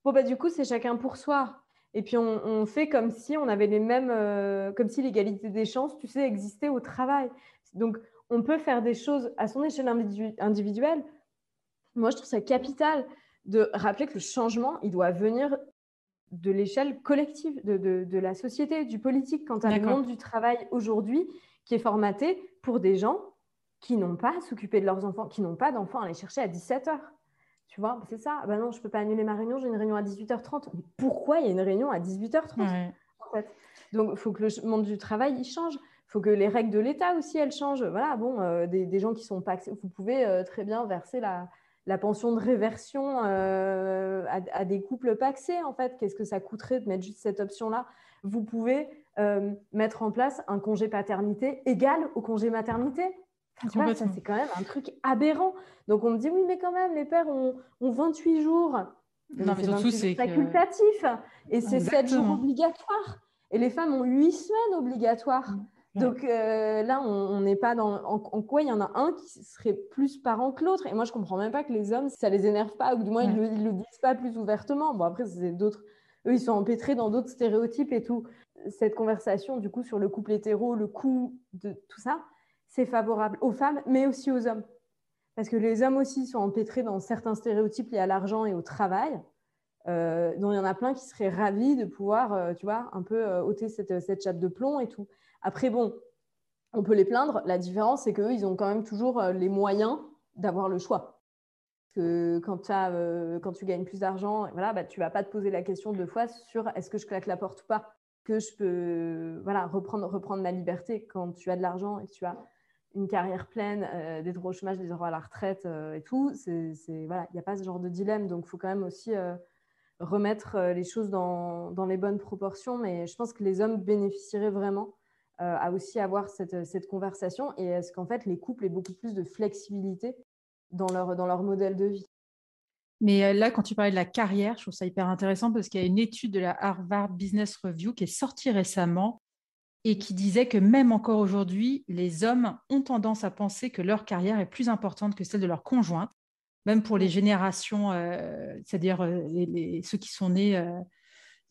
Bon, bah, du coup, c'est chacun pour soi. Et puis, on, fait comme si on avait les mêmes. Euh, comme si l'égalité des chances, tu sais, existait au travail. Donc, on peut faire des choses à son échelle individuelle. Moi, je trouve ça capital de rappeler que le changement, il doit venir de l'échelle collective, de, de, la société, du politique. Quant à le monde du travail aujourd'hui, qui est formaté pour des gens qui n'ont pas à s'occuper de leurs enfants, qui n'ont pas d'enfants à les chercher à 17h. Tu vois, c'est ça. Ben non, je ne peux pas annuler ma réunion, j'ai une réunion à 18h30. Mais pourquoi il y a une réunion à 18h30 en fait? Donc, il faut que le monde du travail, il change. Il faut que les règles de l'État aussi, elles changent. Voilà, bon, euh, des, gens qui sont pas... Vous pouvez euh, très bien verser la, la pension de réversion euh, à, à, des couples paxés, en fait. Qu'est-ce que ça coûterait de mettre juste cette option-là? Vous pouvez euh, mettre en place un congé paternité égal au congé maternité. ça, c'est quand même un truc aberrant. Donc, on me dit, oui, mais quand même, les pères ont, 28 jours. Non, mais surtout, c'est facultatif. Et c'est 7 jours obligatoires. Et les femmes ont 8 semaines obligatoires. Donc euh, là, on n'est pas dans. En, quoi il y en a un qui serait plus parent que l'autre Et moi, je comprends même pas que les hommes, ça les énerve pas, ou du moins, ils ne le, disent pas plus ouvertement. Bon, après, c'est d'autres. Eux, ils sont empêtrés dans d'autres stéréotypes et tout cette conversation du coup sur le couple hétéro, le coût de tout ça, c'est favorable aux femmes, mais aussi aux hommes. Parce que les hommes aussi sont empêtrés dans certains stéréotypes liés à l'argent et au travail, euh, dont il y en a plein qui seraient ravis de pouvoir, euh, tu vois, un peu euh, ôter cette, cette, chape de plomb et tout. Après, bon, on peut les plaindre. La différence, c'est qu'eux, ils ont quand même toujours les moyens d'avoir le choix. Que quand, as, quand tu gagnes plus d'argent, voilà, bah, tu ne vas pas te poser la question deux fois sur est-ce que je claque la porte ou pas que je peux voilà, reprendre, reprendre ma liberté quand tu as de l'argent et que tu as une carrière pleine, euh, des droits au chômage, des droits à la retraite euh, et tout. Il n'y a pas ce genre de dilemme. Donc, il faut quand même aussi euh, remettre les choses dans, dans, les bonnes proportions. Mais je pense que les hommes bénéficieraient vraiment à aussi avoir cette, cette conversation et est-ce qu'en fait, les couples aient beaucoup plus de flexibilité dans leur, dans leur modèle de vie? Mais euh, là, quand tu parlais de la carrière, je trouve ça hyper intéressant parce qu'il y a une étude de la Harvard Business Review qui est sortie récemment et qui disait que même encore aujourd'hui, les hommes ont tendance à penser que leur carrière est plus importante que celle de leur conjointe, même pour les générations, euh, c'est-à-dire euh, ceux qui sont nés,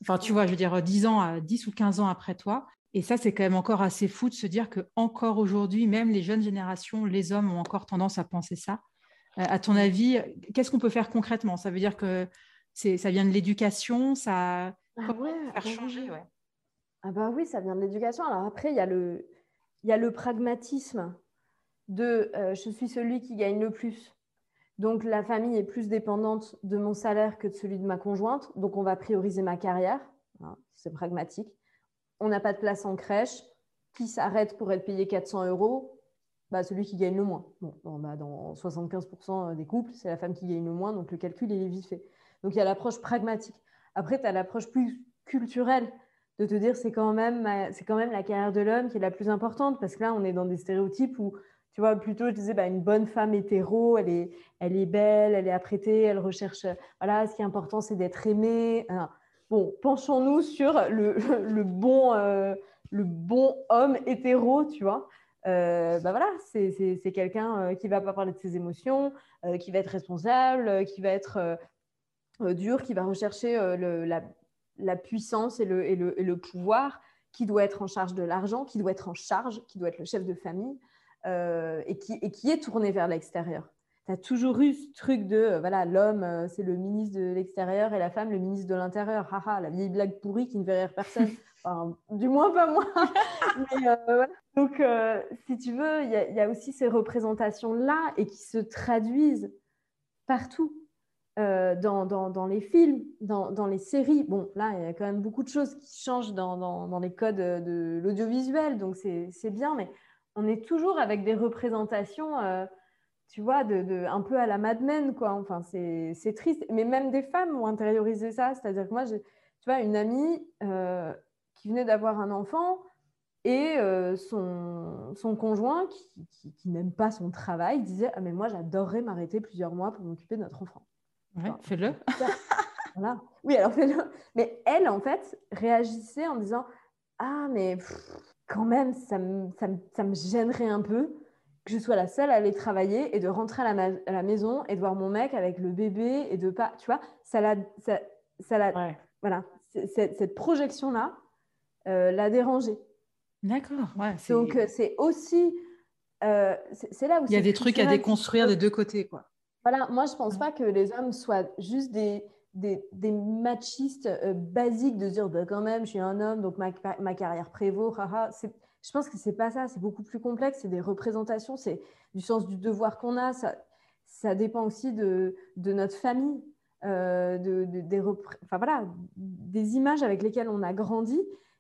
enfin tu vois, je veux dire 10 ans, 10 ou 15 ans après toi. Et ça, c'est quand même encore assez fou de se dire que encore aujourd'hui, même les jeunes générations, les hommes ont encore tendance à penser ça. Euh, à ton avis, qu'est-ce qu'on peut faire concrètement? Ça veut dire que ça vient de l'éducation, ça ah ouais, faire ah changer Ah bah oui, ça vient de l'éducation. Alors après, il y, a le, il y a le pragmatisme de euh, je suis celui qui gagne le plus. Donc la famille est plus dépendante de mon salaire que de celui de ma conjointe. Donc on va prioriser ma carrière. C'est pragmatique. On n'a pas de place en crèche. Qui s'arrête pour être payé 400 euros bah, celui qui gagne le moins. Bon, dans 75% des couples, c'est la femme qui gagne le moins, donc le calcul, est vite fait. Donc il y a l'approche pragmatique. Après, tu as l'approche plus culturelle de te dire c'est quand même c'est quand même la carrière de l'homme qui est la plus importante parce que là on est dans des stéréotypes où tu vois plutôt je disais bah, une bonne femme hétéro elle est elle est belle elle est apprêtée elle recherche voilà ce qui est important c'est d'être aimée bon penchons-nous sur le, bon euh, le bon homme hétéro tu vois euh, bah voilà, c'est quelqu'un euh, qui va pas parler de ses émotions, euh, qui va être responsable, qui va être dur, qui va rechercher la, puissance et le, pouvoir, qui doit être en charge de l'argent, qui doit être en charge, qui doit être le chef de famille et, qui, est tourné vers l'extérieur. Tu as toujours eu ce truc de, voilà, l'homme, c'est le ministre de l'extérieur et la femme, le ministre de l'intérieur. Haha, la vieille blague pourrie qui ne fait rire personne. du moins pas moi. Euh, Donc, euh, si tu veux, il y, a aussi ces représentations-là et qui se traduisent partout. Euh, dans, dans, les films, dans, dans, les séries. Bon, là, il y a quand même beaucoup de choses qui changent dans, les codes de l'audiovisuel, donc c'est bien, mais on est toujours avec des représentations, tu vois, de, un peu à la Mad Men, quoi. Enfin, c'est triste. Mais même des femmes ont intériorisé ça. C'est-à-dire que moi, tu vois, une amie, qui venait d'avoir un enfant et euh, son, son, conjoint, qui, qui, n'aime pas son travail, disait ah, Mais moi, j'adorerais m'arrêter plusieurs mois pour m'occuper de notre enfant. Ouais, fais-le. voilà. Oui, alors fais-le. Mais elle, en fait, réagissait en disant Ah, mais quand même, ça me, ça, me, ça me, gênerait un peu que je sois la seule à aller travailler et de rentrer à la, à la, maison et de voir mon mec avec le bébé et de pas. Tu vois, ça l'a. Ça, ça l'a Voilà. cette projection-là, euh, l'a déranger. D'accord. Ouais, Donc, euh, c'est aussi. Euh, c'est là où. Il y a des trucs à déconstruire des deux côtés, quoi. Voilà, moi, je pense pas que les hommes soient juste des, des, des machistes basiques de dire bah, quand même, je suis un homme, donc ma, ma carrière prévaut. Je pense que c'est pas ça, c'est beaucoup plus complexe, c'est des représentations, c'est du sens du devoir qu'on a. Ça, ça dépend aussi de, de notre famille, de, des, enfin, voilà, des images avec lesquelles on a grandi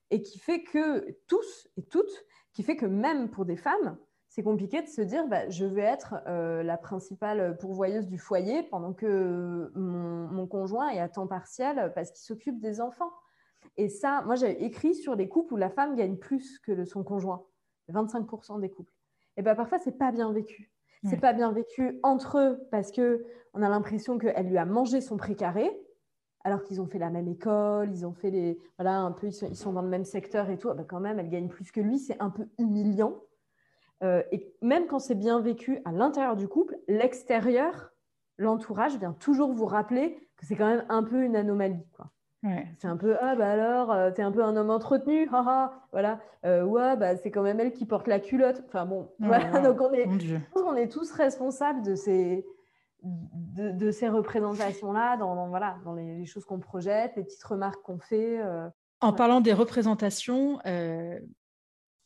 et qui fait que tous et toutes, qui fait que même pour des femmes, c'est compliqué de se dire bah, je vais être euh, la principale pourvoyeuse du foyer pendant que mon, conjoint est à temps partiel parce qu'il s'occupe des enfants. Et ça, moi j'ai écrit sur les couples où la femme gagne plus que son conjoint, 25% des couples. Et bien parfois c'est pas bien vécu. C'est pas bien vécu entre eux parce que on a l'impression qu'elle lui a mangé son précaré alors qu'ils ont fait la même école, ils ont fait les, voilà, un peu, ils sont, dans le même secteur et tout, ah bah, quand même, elle gagne plus que lui, c'est un peu humiliant. Euh, et même quand c'est bien vécu à l'intérieur du couple, l'extérieur, l'entourage vient toujours vous rappeler que c'est quand même un peu une anomalie, quoi. C'est un peu ah bah alors euh, t'es un peu un homme entretenu haha voilà euh, ouais bah c'est quand même elle qui porte la culotte enfin bon oh voilà. donc on est on est tous responsables de ces de, ces représentations-là, dans, voilà, dans les, choses qu'on projette, les petites remarques qu'on fait. Euh, en parlant des représentations, euh,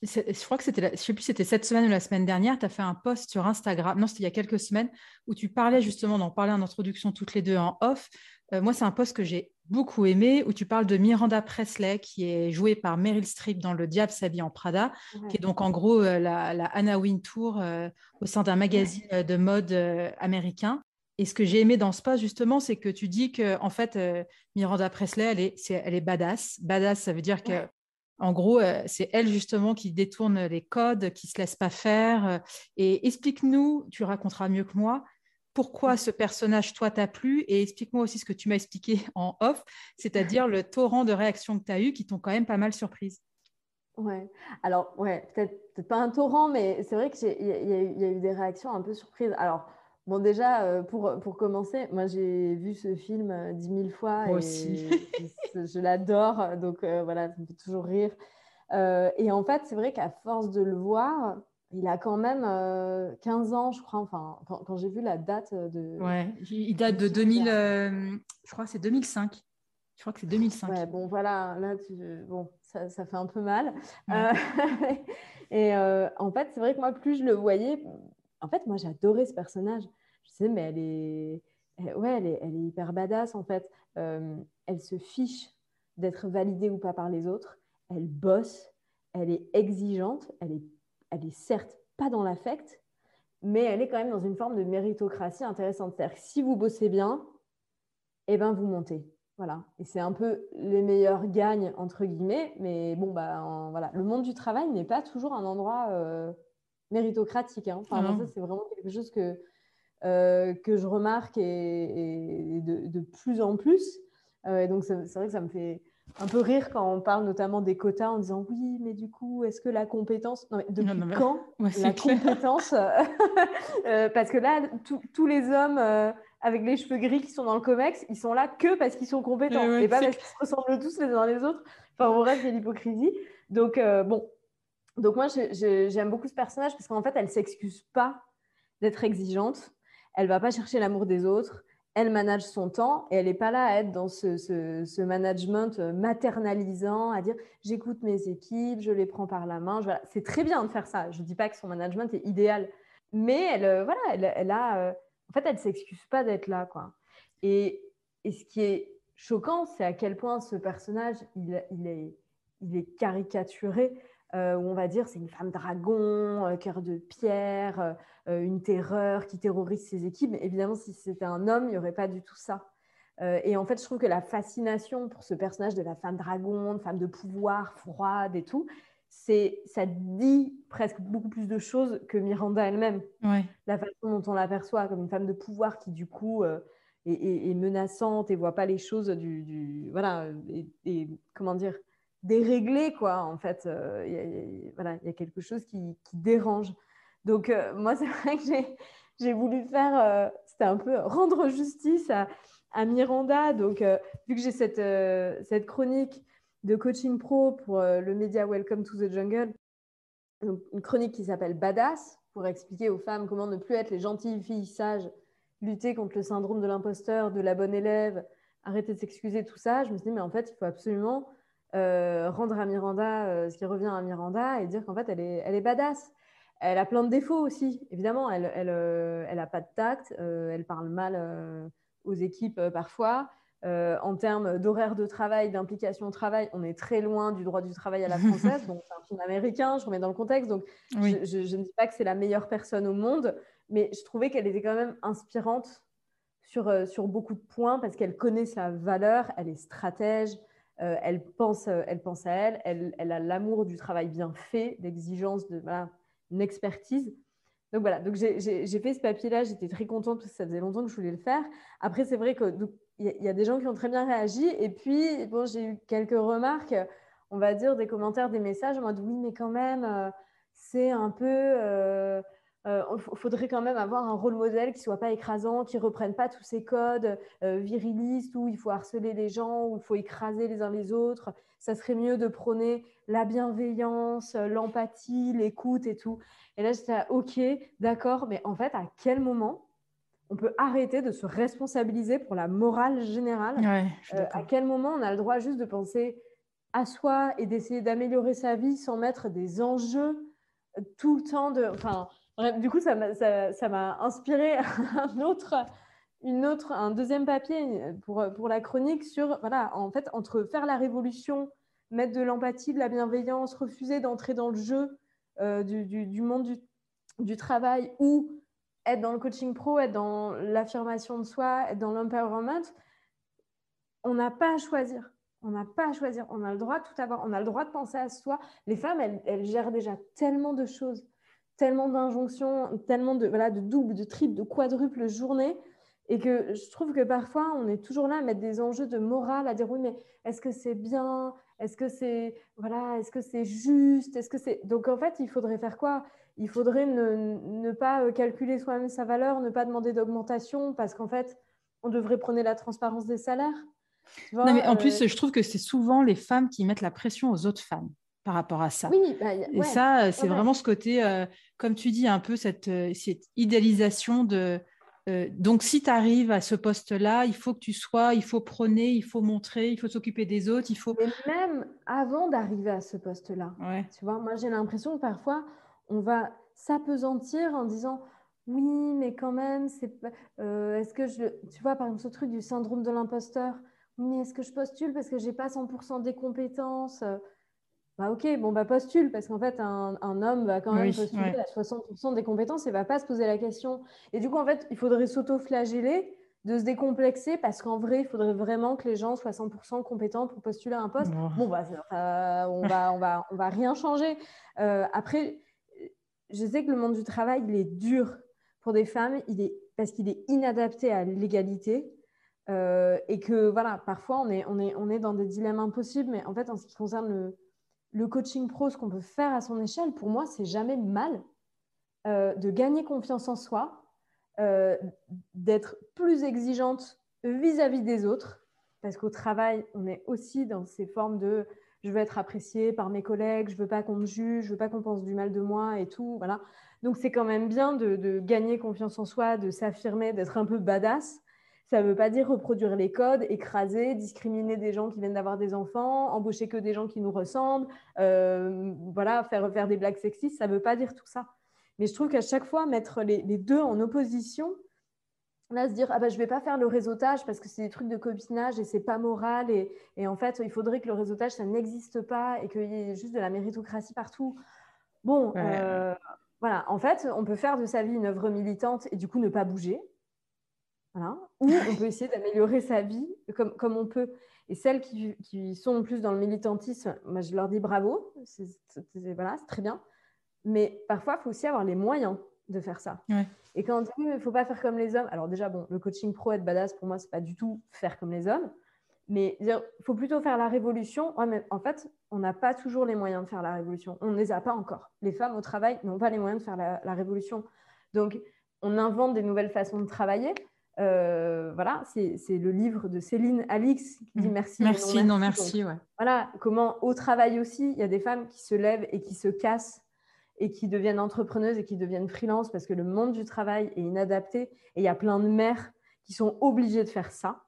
je crois que c'était, je sais plus, c'était cette semaine ou la semaine dernière, tu as fait un post sur Instagram, non, c'était il y a quelques semaines, où tu parlais justement d'en parler en introduction toutes les deux en off. Euh, moi, c'est un post que j'ai beaucoup aimé, où tu parles de Miranda Presley, qui est jouée par Meryl Streep dans Le Diable s'habille en Prada, qui est donc en gros la, Anna Wintour au sein d'un magazine de mode américain. Et ce que j'ai aimé dans ce post, justement, c'est que tu dis que, en fait, euh, Miranda Presley, elle est, elle est badass. Badass, ça veut dire que, en gros, euh, c'est elle, justement, qui détourne les codes, qui se laisse pas faire. et explique-nous, tu raconteras mieux que moi, pourquoi ce personnage, toi, t'a plu et explique-moi aussi ce que tu m'as expliqué en off, c'est-à-dire le torrent de réactions que tu as eu qui t'ont quand même pas mal surprise. Ouais, alors, ouais, peut-être peut pas un torrent, mais c'est vrai qu'il y, y, a eu des réactions un peu surprises. Alors, Bon, déjà, euh, pour, pour commencer, moi, j'ai vu ce film euh, dix mille fois. Moi et aussi. je, l'adore, donc euh, voilà, ça me fait toujours rire. et en fait, c'est vrai qu'à force de le voir, il a quand même 15 ans, je crois, enfin, quand, j'ai vu la date de... Ouais, il date de 2000, je crois que c'est 2005. Je crois que c'est 2005. Ouais, bon, voilà, là, bon, ça, ça, fait un peu mal. et en fait, c'est vrai que moi, plus je le voyais, en fait, moi, j'adorais ce personnage. Je sais, mais elle est, ouais, elle est, elle est hyper badass, en fait. Euh, elle se fiche d'être validée ou pas par les autres. Elle bosse, elle est exigeante, elle est, elle est certes pas dans l'affect, mais elle est quand même dans une forme de méritocratie intéressante. C'est-à-dire que si vous bossez bien, eh ben, vous montez. Voilà. Et c'est un peu les meilleurs gagnent, entre guillemets. Mais bon, bah, voilà. le monde du travail n'est pas toujours un endroit euh, méritocratique. Hein. Enfin, ça, c'est vraiment quelque chose que, euh, que je remarque et, de, plus en plus. Euh, et donc, c'est vrai que ça me fait un peu rire quand on parle notamment des quotas en disant oui, mais du coup, est-ce que la compétence. Non, mais depuis quand la compétence Parce que là, tous les hommes avec les cheveux gris qui sont dans le COMEX, ils sont là que parce qu'ils sont compétents et pas parce qu'ils se ressemblent tous les uns les autres. Enfin, bref, il y a l'hypocrisie. Donc, euh, bon. Donc, moi, j'aime beaucoup ce personnage parce qu'en fait, elle ne s'excuse pas d'être exigeante. Elle ne va pas chercher l'amour des autres. Elle manage son temps et elle n'est pas là à être dans ce, ce, management maternalisant, à dire j'écoute mes équipes, je les prends par la main. C'est très bien de faire ça. Je ne dis pas que son management est idéal, mais elle, euh, voilà, elle, elle a. Euh, en fait, elle s'excuse pas d'être là. Quoi. Et, ce qui est choquant, c'est à quel point ce personnage, il, est, il est, caricaturé. Euh, où on va dire c'est une femme dragon, euh, cœur de pierre, euh, une terreur qui terrorise ses équipes. Mais évidemment, si c'était un homme, il n'y aurait pas du tout ça. et en fait, je trouve que la fascination pour ce personnage de la femme dragon, de femme de pouvoir, froide et tout, c'est ça dit presque beaucoup plus de choses que Miranda elle-même. La façon dont on l'aperçoit comme une femme de pouvoir qui du coup est, menaçante et voit pas les choses du, voilà et, comment dire déréglées quoi en fait euh, il voilà il y a quelque chose qui, dérange. Donc euh, moi c'est vrai que j'ai voulu faire c'était un peu rendre justice à, Miranda donc vu que j'ai cette chronique de coaching pro pour euh, le média Welcome to the Jungle, une chronique qui s'appelle Badass, pour expliquer aux femmes comment ne plus être les gentilles filles sages, lutter contre le syndrome de l'imposteur, de la bonne élève, arrêter de s'excuser, tout ça. Je me suis dit, mais en fait, il faut absolument euh, rendre à Miranda euh, ce qui revient à Miranda et dire qu'en fait, elle est, elle est badass. Elle a plein de défauts aussi, évidemment. Elle n'a elle, elle pas de tact, elle parle mal aux équipes parfois. Euh, en termes d'horaire de travail, d'implication au travail, on est très loin du droit du travail à la française. donc, c'est un film américain, je remets dans le contexte. Donc, je, ne dis pas que c'est la meilleure personne au monde, mais je trouvais qu'elle était quand même inspirante sur, euh, sur beaucoup de points parce qu'elle connaît sa valeur, elle est stratège, euh, elle, pense, elle pense à elle, elle, a l'amour du travail bien fait, l'exigence de expertise. Donc voilà, donc j'ai fait ce papier-là, j'étais très contente parce que ça faisait longtemps que je voulais le faire. Après, c'est vrai que il y, a des gens qui ont très bien réagi. Et puis, bon, j'ai eu quelques remarques, on va dire, des commentaires, des messages en mode oui, mais quand même, euh, c'est un peu. Euh, euh, faudrait quand même avoir un rôle modèle qui soit pas écrasant, qui reprenne pas tous ces codes virilistes où il faut harceler les gens, où il faut écraser les uns les autres. Ça serait mieux de prôner la bienveillance, l'empathie, l'écoute et tout. Et là, j'étais OK, d'accord, mais en fait, à quel moment on peut arrêter de se responsabiliser pour la morale générale? Euh, à quel moment on a le droit juste de penser à soi et d'essayer d'améliorer sa vie sans mettre des enjeux euh, tout le temps de... Enfin, du coup, ça m'a inspiré un autre, une autre, un deuxième papier pour, pour la chronique sur, voilà, en fait, entre faire la révolution, mettre de l'empathie, de la bienveillance, refuser d'entrer dans le jeu euh, du, du, monde du, travail ou être dans le coaching pro, être dans l'affirmation de soi, être dans l'empowerment, on n'a pas à choisir. On n'a pas à choisir. On a le droit de tout avoir. On a le droit de penser à soi. Les femmes, elles, gèrent déjà tellement de choses, tellement d'injonctions, tellement de, voilà, de double, de triple, de quadruple journée. Et que je trouve que parfois, on est toujours là à mettre des enjeux de morale, à dire oui, mais est-ce que c'est bien? Est-ce que c'est voilà, est-ce que c'est juste? Est-ce que c'est donc en fait, il faudrait faire quoi? Il faudrait ne, pas euh, calculer soi-même sa valeur, ne pas demander d'augmentation, parce qu'en fait, on devrait prôner la transparence des salaires. non, mais en plus, euh, je trouve que c'est souvent les femmes qui mettent la pression aux autres femmes par rapport à ça. Oui, bah, Et ça, c'est vraiment ce côté, euh, comme tu dis, un peu cette, cette idéalisation de... donc, si tu arrives à ce poste-là, il faut que tu sois, il faut prôner, il faut montrer, il faut s'occuper des autres, il faut... Mais même avant d'arriver à ce poste-là, tu vois, moi j'ai l'impression que parfois, on va s'apesantir en disant oui, mais quand même, c'est euh, est-ce que je. Tu vois, par exemple, ce truc du syndrome de l'imposteur. mais est-ce que je postule parce que j'ai pas 100% des compétences bah ok, bon, bah postule, parce qu'en fait, un, homme va quand même postuler à 60% des compétences et va pas se poser la question. Et du coup, en fait, il faudrait s'auto-flageller, de se décomplexer, parce qu'en vrai, il faudrait vraiment que les gens soient 100% compétents pour postuler à un poste. Bon, bah, on, va, on, va, on va rien changer. Euh, après, je sais que le monde du travail, il est dur pour des femmes, il est, parce qu'il est inadapté à l'égalité. Euh, et que voilà, parfois on est, on, est, on est dans des dilemmes impossibles, mais en fait, en ce qui concerne le, le coaching pro, ce qu'on peut faire à son échelle, pour moi, c'est jamais mal euh, de gagner confiance en soi, euh, d'être plus exigeante vis-à-vis des autres, parce qu'au travail, on est aussi dans ces formes de je veux être appréciée par mes collègues, je veux pas qu'on me juge, je veux pas qu'on pense du mal de moi et tout, voilà. Donc c'est quand même bien de gagner confiance en soi, de s'affirmer, d'être un peu badass, ça ne veut pas dire reproduire les codes, écraser, discriminer des gens qui viennent d'avoir des enfants, embaucher que des gens qui nous ressemblent, euh, voilà, faire, faire des blagues sexistes. Ça ne veut pas dire tout ça. Mais je trouve qu'à chaque fois, mettre les, deux en opposition, là, se dire ah bah, je ne vais pas faire le réseautage parce que c'est des trucs de copinage et c'est pas moral. Et, et, en fait, il faudrait que le réseautage, ça n'existe pas et qu'il y ait juste de la méritocratie partout. Bon, euh, voilà. En fait, on peut faire de sa vie une œuvre militante et du coup ne pas bouger. Ou on peut essayer d'améliorer sa vie comme, comme on peut. Et celles qui, qui, sont plus dans le militantisme, moi, je leur dis bravo, c'est voilà, très bien. Mais parfois, il faut aussi avoir les moyens de faire ça. Et quand on dit il ne faut pas faire comme les hommes, alors déjà, bon, le coaching pro, être badass, pour moi, c'est pas du tout faire comme les hommes. Mais il faut plutôt faire la révolution. mais en fait, on n'a pas toujours les moyens de faire la révolution. On ne les a pas encore. Les femmes au travail n'ont pas les moyens de faire la, la révolution. Donc, on invente des nouvelles façons de travailler. Euh, voilà, c'est le livre de Céline Alix qui dit mmh. merci. Merci, non merci. Voilà, comment au travail aussi, il y a des femmes qui se lèvent et qui se cassent et qui deviennent entrepreneuses et qui deviennent freelance parce que le monde du travail est inadapté. Et il y a plein de mères qui sont obligées de faire ça.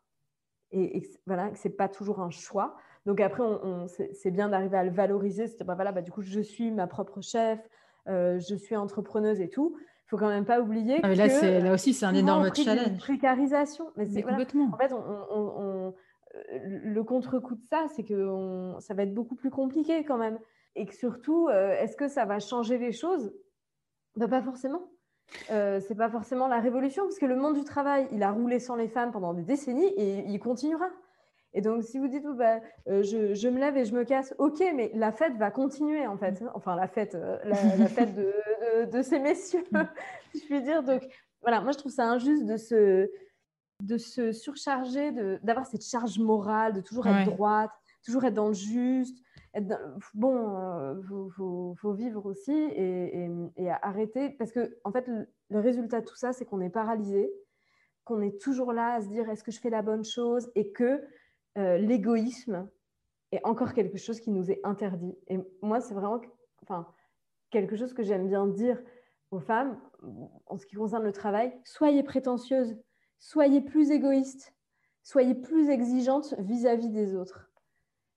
Et, voilà, que ce n'est pas toujours un choix. Donc après, on, c'est bien d'arriver à le valoriser. C'était pas voilà, bah, du coup, je suis ma propre chef, euh, je suis entrepreneuse et tout faut quand même pas oublier ah, là, que là aussi c'est un énorme challenge. Précarisation. Mais, c'est complètement. En fait, on, le contre-coup de ça, c'est que ça va être beaucoup plus compliqué quand même. Et que surtout, euh, est-ce que ça va changer les choses? Bah, Pas forcément. Euh, c'est pas forcément la révolution, parce que le monde du travail, il a roulé sans les femmes pendant des décennies et il continuera. Et donc, si vous dites, bah, euh, je, me lève et je me casse, ok, mais la fête va continuer, en fait. Enfin, la fête, euh, la, fête de, ces messieurs, si je puis dire. Donc, voilà, moi, je trouve ça injuste de se, de se surcharger, d'avoir cette charge morale, de toujours être droite, toujours être dans le juste. Bon, il euh, faut, vivre aussi et, arrêter. Parce que, en fait, le, le résultat de tout ça, c'est qu'on est paralysé, qu'on est toujours là à se dire, est-ce que je fais la bonne chose Et que euh, l'égoïsme est encore quelque chose qui nous est interdit. Et moi, c'est vraiment enfin, quelque chose que j'aime bien dire aux femmes en ce qui concerne le travail. Soyez prétentieuses, soyez plus égoïstes, soyez plus exigeantes vis-à-vis des autres.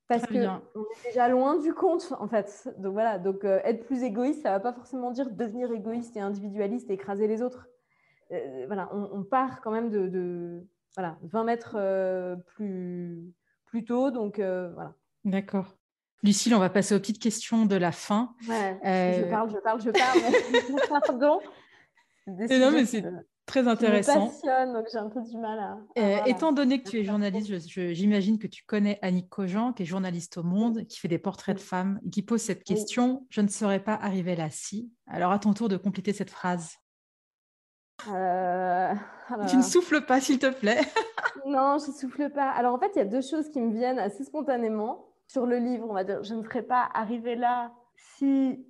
Parce qu'on est déjà loin du compte, en fait. Donc voilà, donc euh, être plus égoïste, ça ne va pas forcément dire devenir égoïste et individualiste et écraser les autres. Euh, voilà, on, part quand même de voilà, 20 mètres euh, plus, plus tôt. Donc, euh, voilà. D'accord. Lucille, on va passer aux petites questions de la fin. Ouais, Je euh, parle, je parle, je parle. Pardon. non, mais c'est très intéressant. me passionne, donc j'ai un peu du mal à. Étant donné que tu es journaliste, j'imagine que tu connais Annick Cogent, qui est journaliste au Monde, qui fait des portraits de femmes, et qui pose cette question Je ne serais pas arrivée là si. Alors, à ton tour de compléter cette phrase. Euh, tu ne souffles pas, s'il te plaît. non, je ne souffle pas. Alors, en fait, il y a deux choses qui me viennent assez spontanément sur le livre. On va dire, je ne serais pas arrivée là si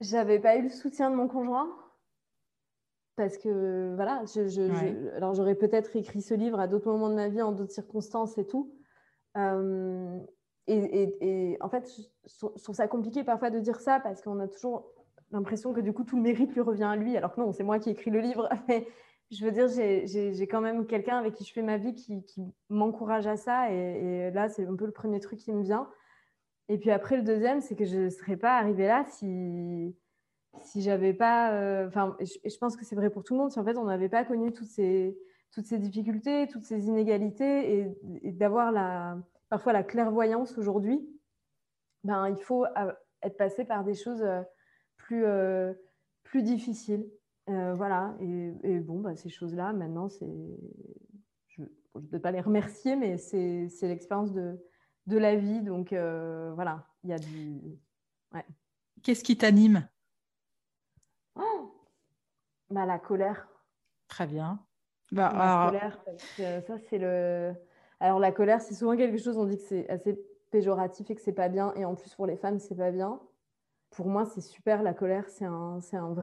j'avais pas eu le soutien de mon conjoint. Parce que, voilà, je, alors j'aurais peut-être écrit ce livre à d'autres moments de ma vie, en d'autres circonstances et tout. Euh, et, en fait, je trouve ça compliqué parfois de dire ça parce qu'on a toujours l'impression que du coup tout le mérite lui revient à lui, alors que non, c'est moi qui ai écrit le livre. Mais je veux dire, j'ai quand même quelqu'un avec qui je fais ma vie qui, m'encourage à ça. Et, là, c'est un peu le premier truc qui me vient. Et puis après, le deuxième, c'est que je ne serais pas arrivée là si, si j'avais pas. Euh, enfin, je, pense que c'est vrai pour tout le monde. Si en fait, on n'avait pas connu toutes ces, toutes ces difficultés, toutes ces inégalités et, d'avoir la, parfois la clairvoyance aujourd'hui ben, il faut être passé par des choses plus, plus difficiles. voilà, et, bon, bah, ces choses-là, maintenant, c'est... je ne peux pas les remercier, mais c'est l'expérience de, de la vie. Donc voilà, il y a du. Ouais. Qu'est-ce qui t'anime? Oh bah, La colère. Très bien. Bah, la colère, ça, c'est le. Alors, la colère, c'est souvent quelque chose, on dit que c'est assez péjoratif et que c'est pas bien. Et en plus, pour les femmes, c'est pas bien. Pour moi, c'est super. La colère, c'est un, c'est un vrai.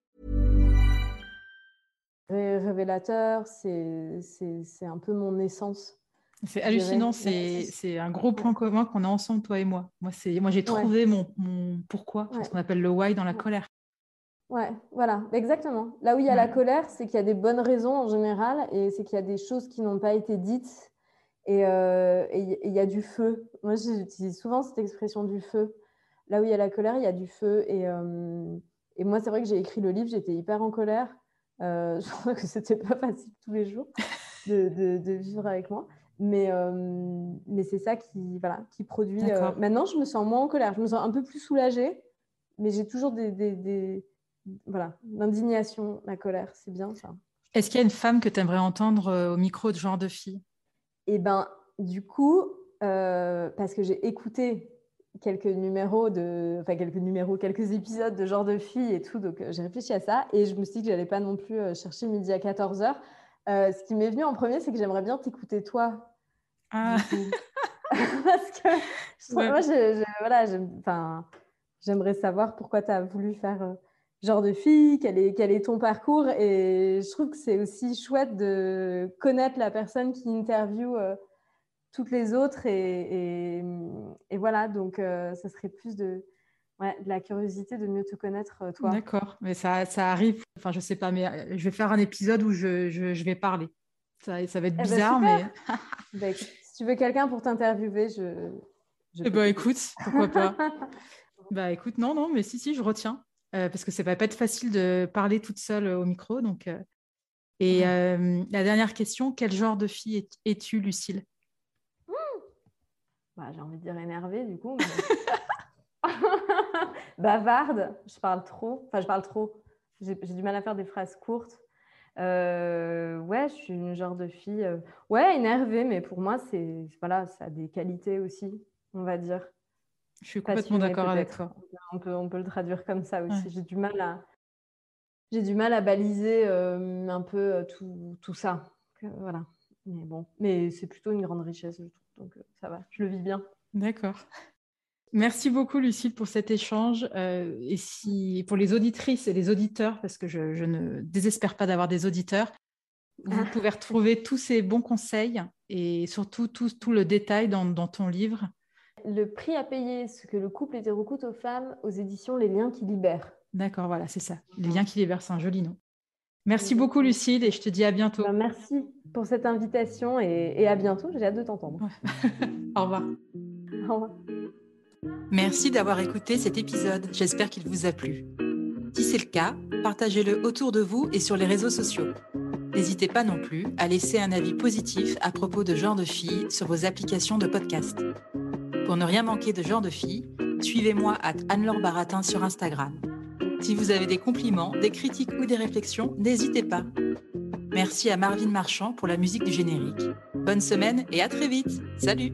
Révélateur, c'est un peu mon essence. C'est hallucinant, c'est un gros point commun qu'on a ensemble, toi et moi. Moi, moi j'ai trouvé mon, mon, pourquoi, ce qu'on appelle le why dans la colère. Ouais, voilà, exactement. Là où il y a la colère, c'est qu'il y a des bonnes raisons en général, et c'est qu'il y a des choses qui n'ont pas été dites, et euh, il y a du feu. Moi, j'utilise souvent cette expression du feu. Là où il y a la colère, il y a du feu. Et, euh, et moi, c'est vrai que j'ai écrit le livre, j'étais hyper en colère. Euh, je crois que c'était pas facile tous les jours de, de, vivre avec moi. Mais, euh, mais c'est ça qui, voilà, qui produit. Euh, maintenant, je me sens moins en colère. Je me sens un peu plus soulagée, mais j'ai toujours des, des, des voilà, l'indignation, la colère. C'est bien ça. Est-ce qu'il y a une femme que tu aimerais entendre au micro de genre de fille? Eh ben, du coup, parce que j'ai écouté quelques numéros de, enfin quelques numéros, quelques épisodes de genre de fille et tout. Donc euh, j'ai réfléchi à ça et je me suis dit que j'allais pas non plus euh, chercher midi à 14h. Euh, ce qui m'est venu en premier, c'est que j'aimerais bien t'écouter toi. Ah. Parce que moi, voilà, j'aimerais savoir pourquoi tu as voulu faire genre de fille, quel est, quel est ton parcours. Et je trouve que c'est aussi chouette de connaître la personne qui interviewe toutes les autres. Et, et, voilà, donc euh, ça serait plus de, ouais, de la curiosité de mieux te connaître, euh, toi. D'accord, mais ça, ça arrive. Enfin, je sais pas, mais euh, je vais faire un épisode où je, je, vais parler. Ça, ça va être eh ben, bizarre, mais. Bah, si tu veux quelqu'un pour t'interviewer, je. je... Eh ben, écoute, pourquoi pas. bah écoute, non, non, mais si, si, je retiens. parce que ça va pas être facile de parler toute seule au micro. Donc, Et la dernière question, quel genre de fille es-tu, Lucille? Bah, j'ai envie de dire énervée du coup. Bavarde, je parle trop. Enfin, je parle trop. J'ai du mal à faire des phrases courtes. Euh, ouais, je suis une genre de fille. Euh, ouais, énervée, mais pour moi, c'est voilà, ça a des qualités aussi, on va dire. Je suis complètement d'accord avec toi. On peut, on peut le traduire comme ça aussi. J'ai du mal à, j'ai du mal à baliser euh, un peu tout, tout ça. voilà. Mais bon, mais c'est plutôt une grande richesse, je trouve. Donc euh, ça va, je le vis bien. D'accord. Merci beaucoup, Lucille, pour cet échange. Euh, et si, pour les auditrices et les auditeurs, parce que je, ne désespère pas d'avoir des auditeurs, vous pouvez retrouver tous ces bons conseils et surtout tout, tout le détail dans, dans, ton livre. Le prix à payer, ce que le couple hétéro coûte aux femmes, aux éditions Les Liens qui libèrent. D'accord, voilà, c'est ça. Les Liens qui libèrent, c'est un joli nom. Merci beaucoup, Lucille, et je te dis à bientôt. Ben, merci pour cette invitation et, à bientôt. J'ai hâte de t'entendre. Au revoir. Au revoir. Merci d'avoir écouté cet épisode. J'espère qu'il vous a plu. Si c'est le cas, partagez-le autour de vous et sur les réseaux sociaux. N'hésitez pas non plus à laisser un avis positif à propos de Genre de Filles sur vos applications de podcast. Pour ne rien manquer de Genre de Filles, suivez-moi à Anne-Laure Baratin sur Instagram. Si vous avez des compliments, des critiques ou des réflexions, n'hésitez pas. Merci à Marvin Marchand pour la musique du générique. Bonne semaine et à très vite. Salut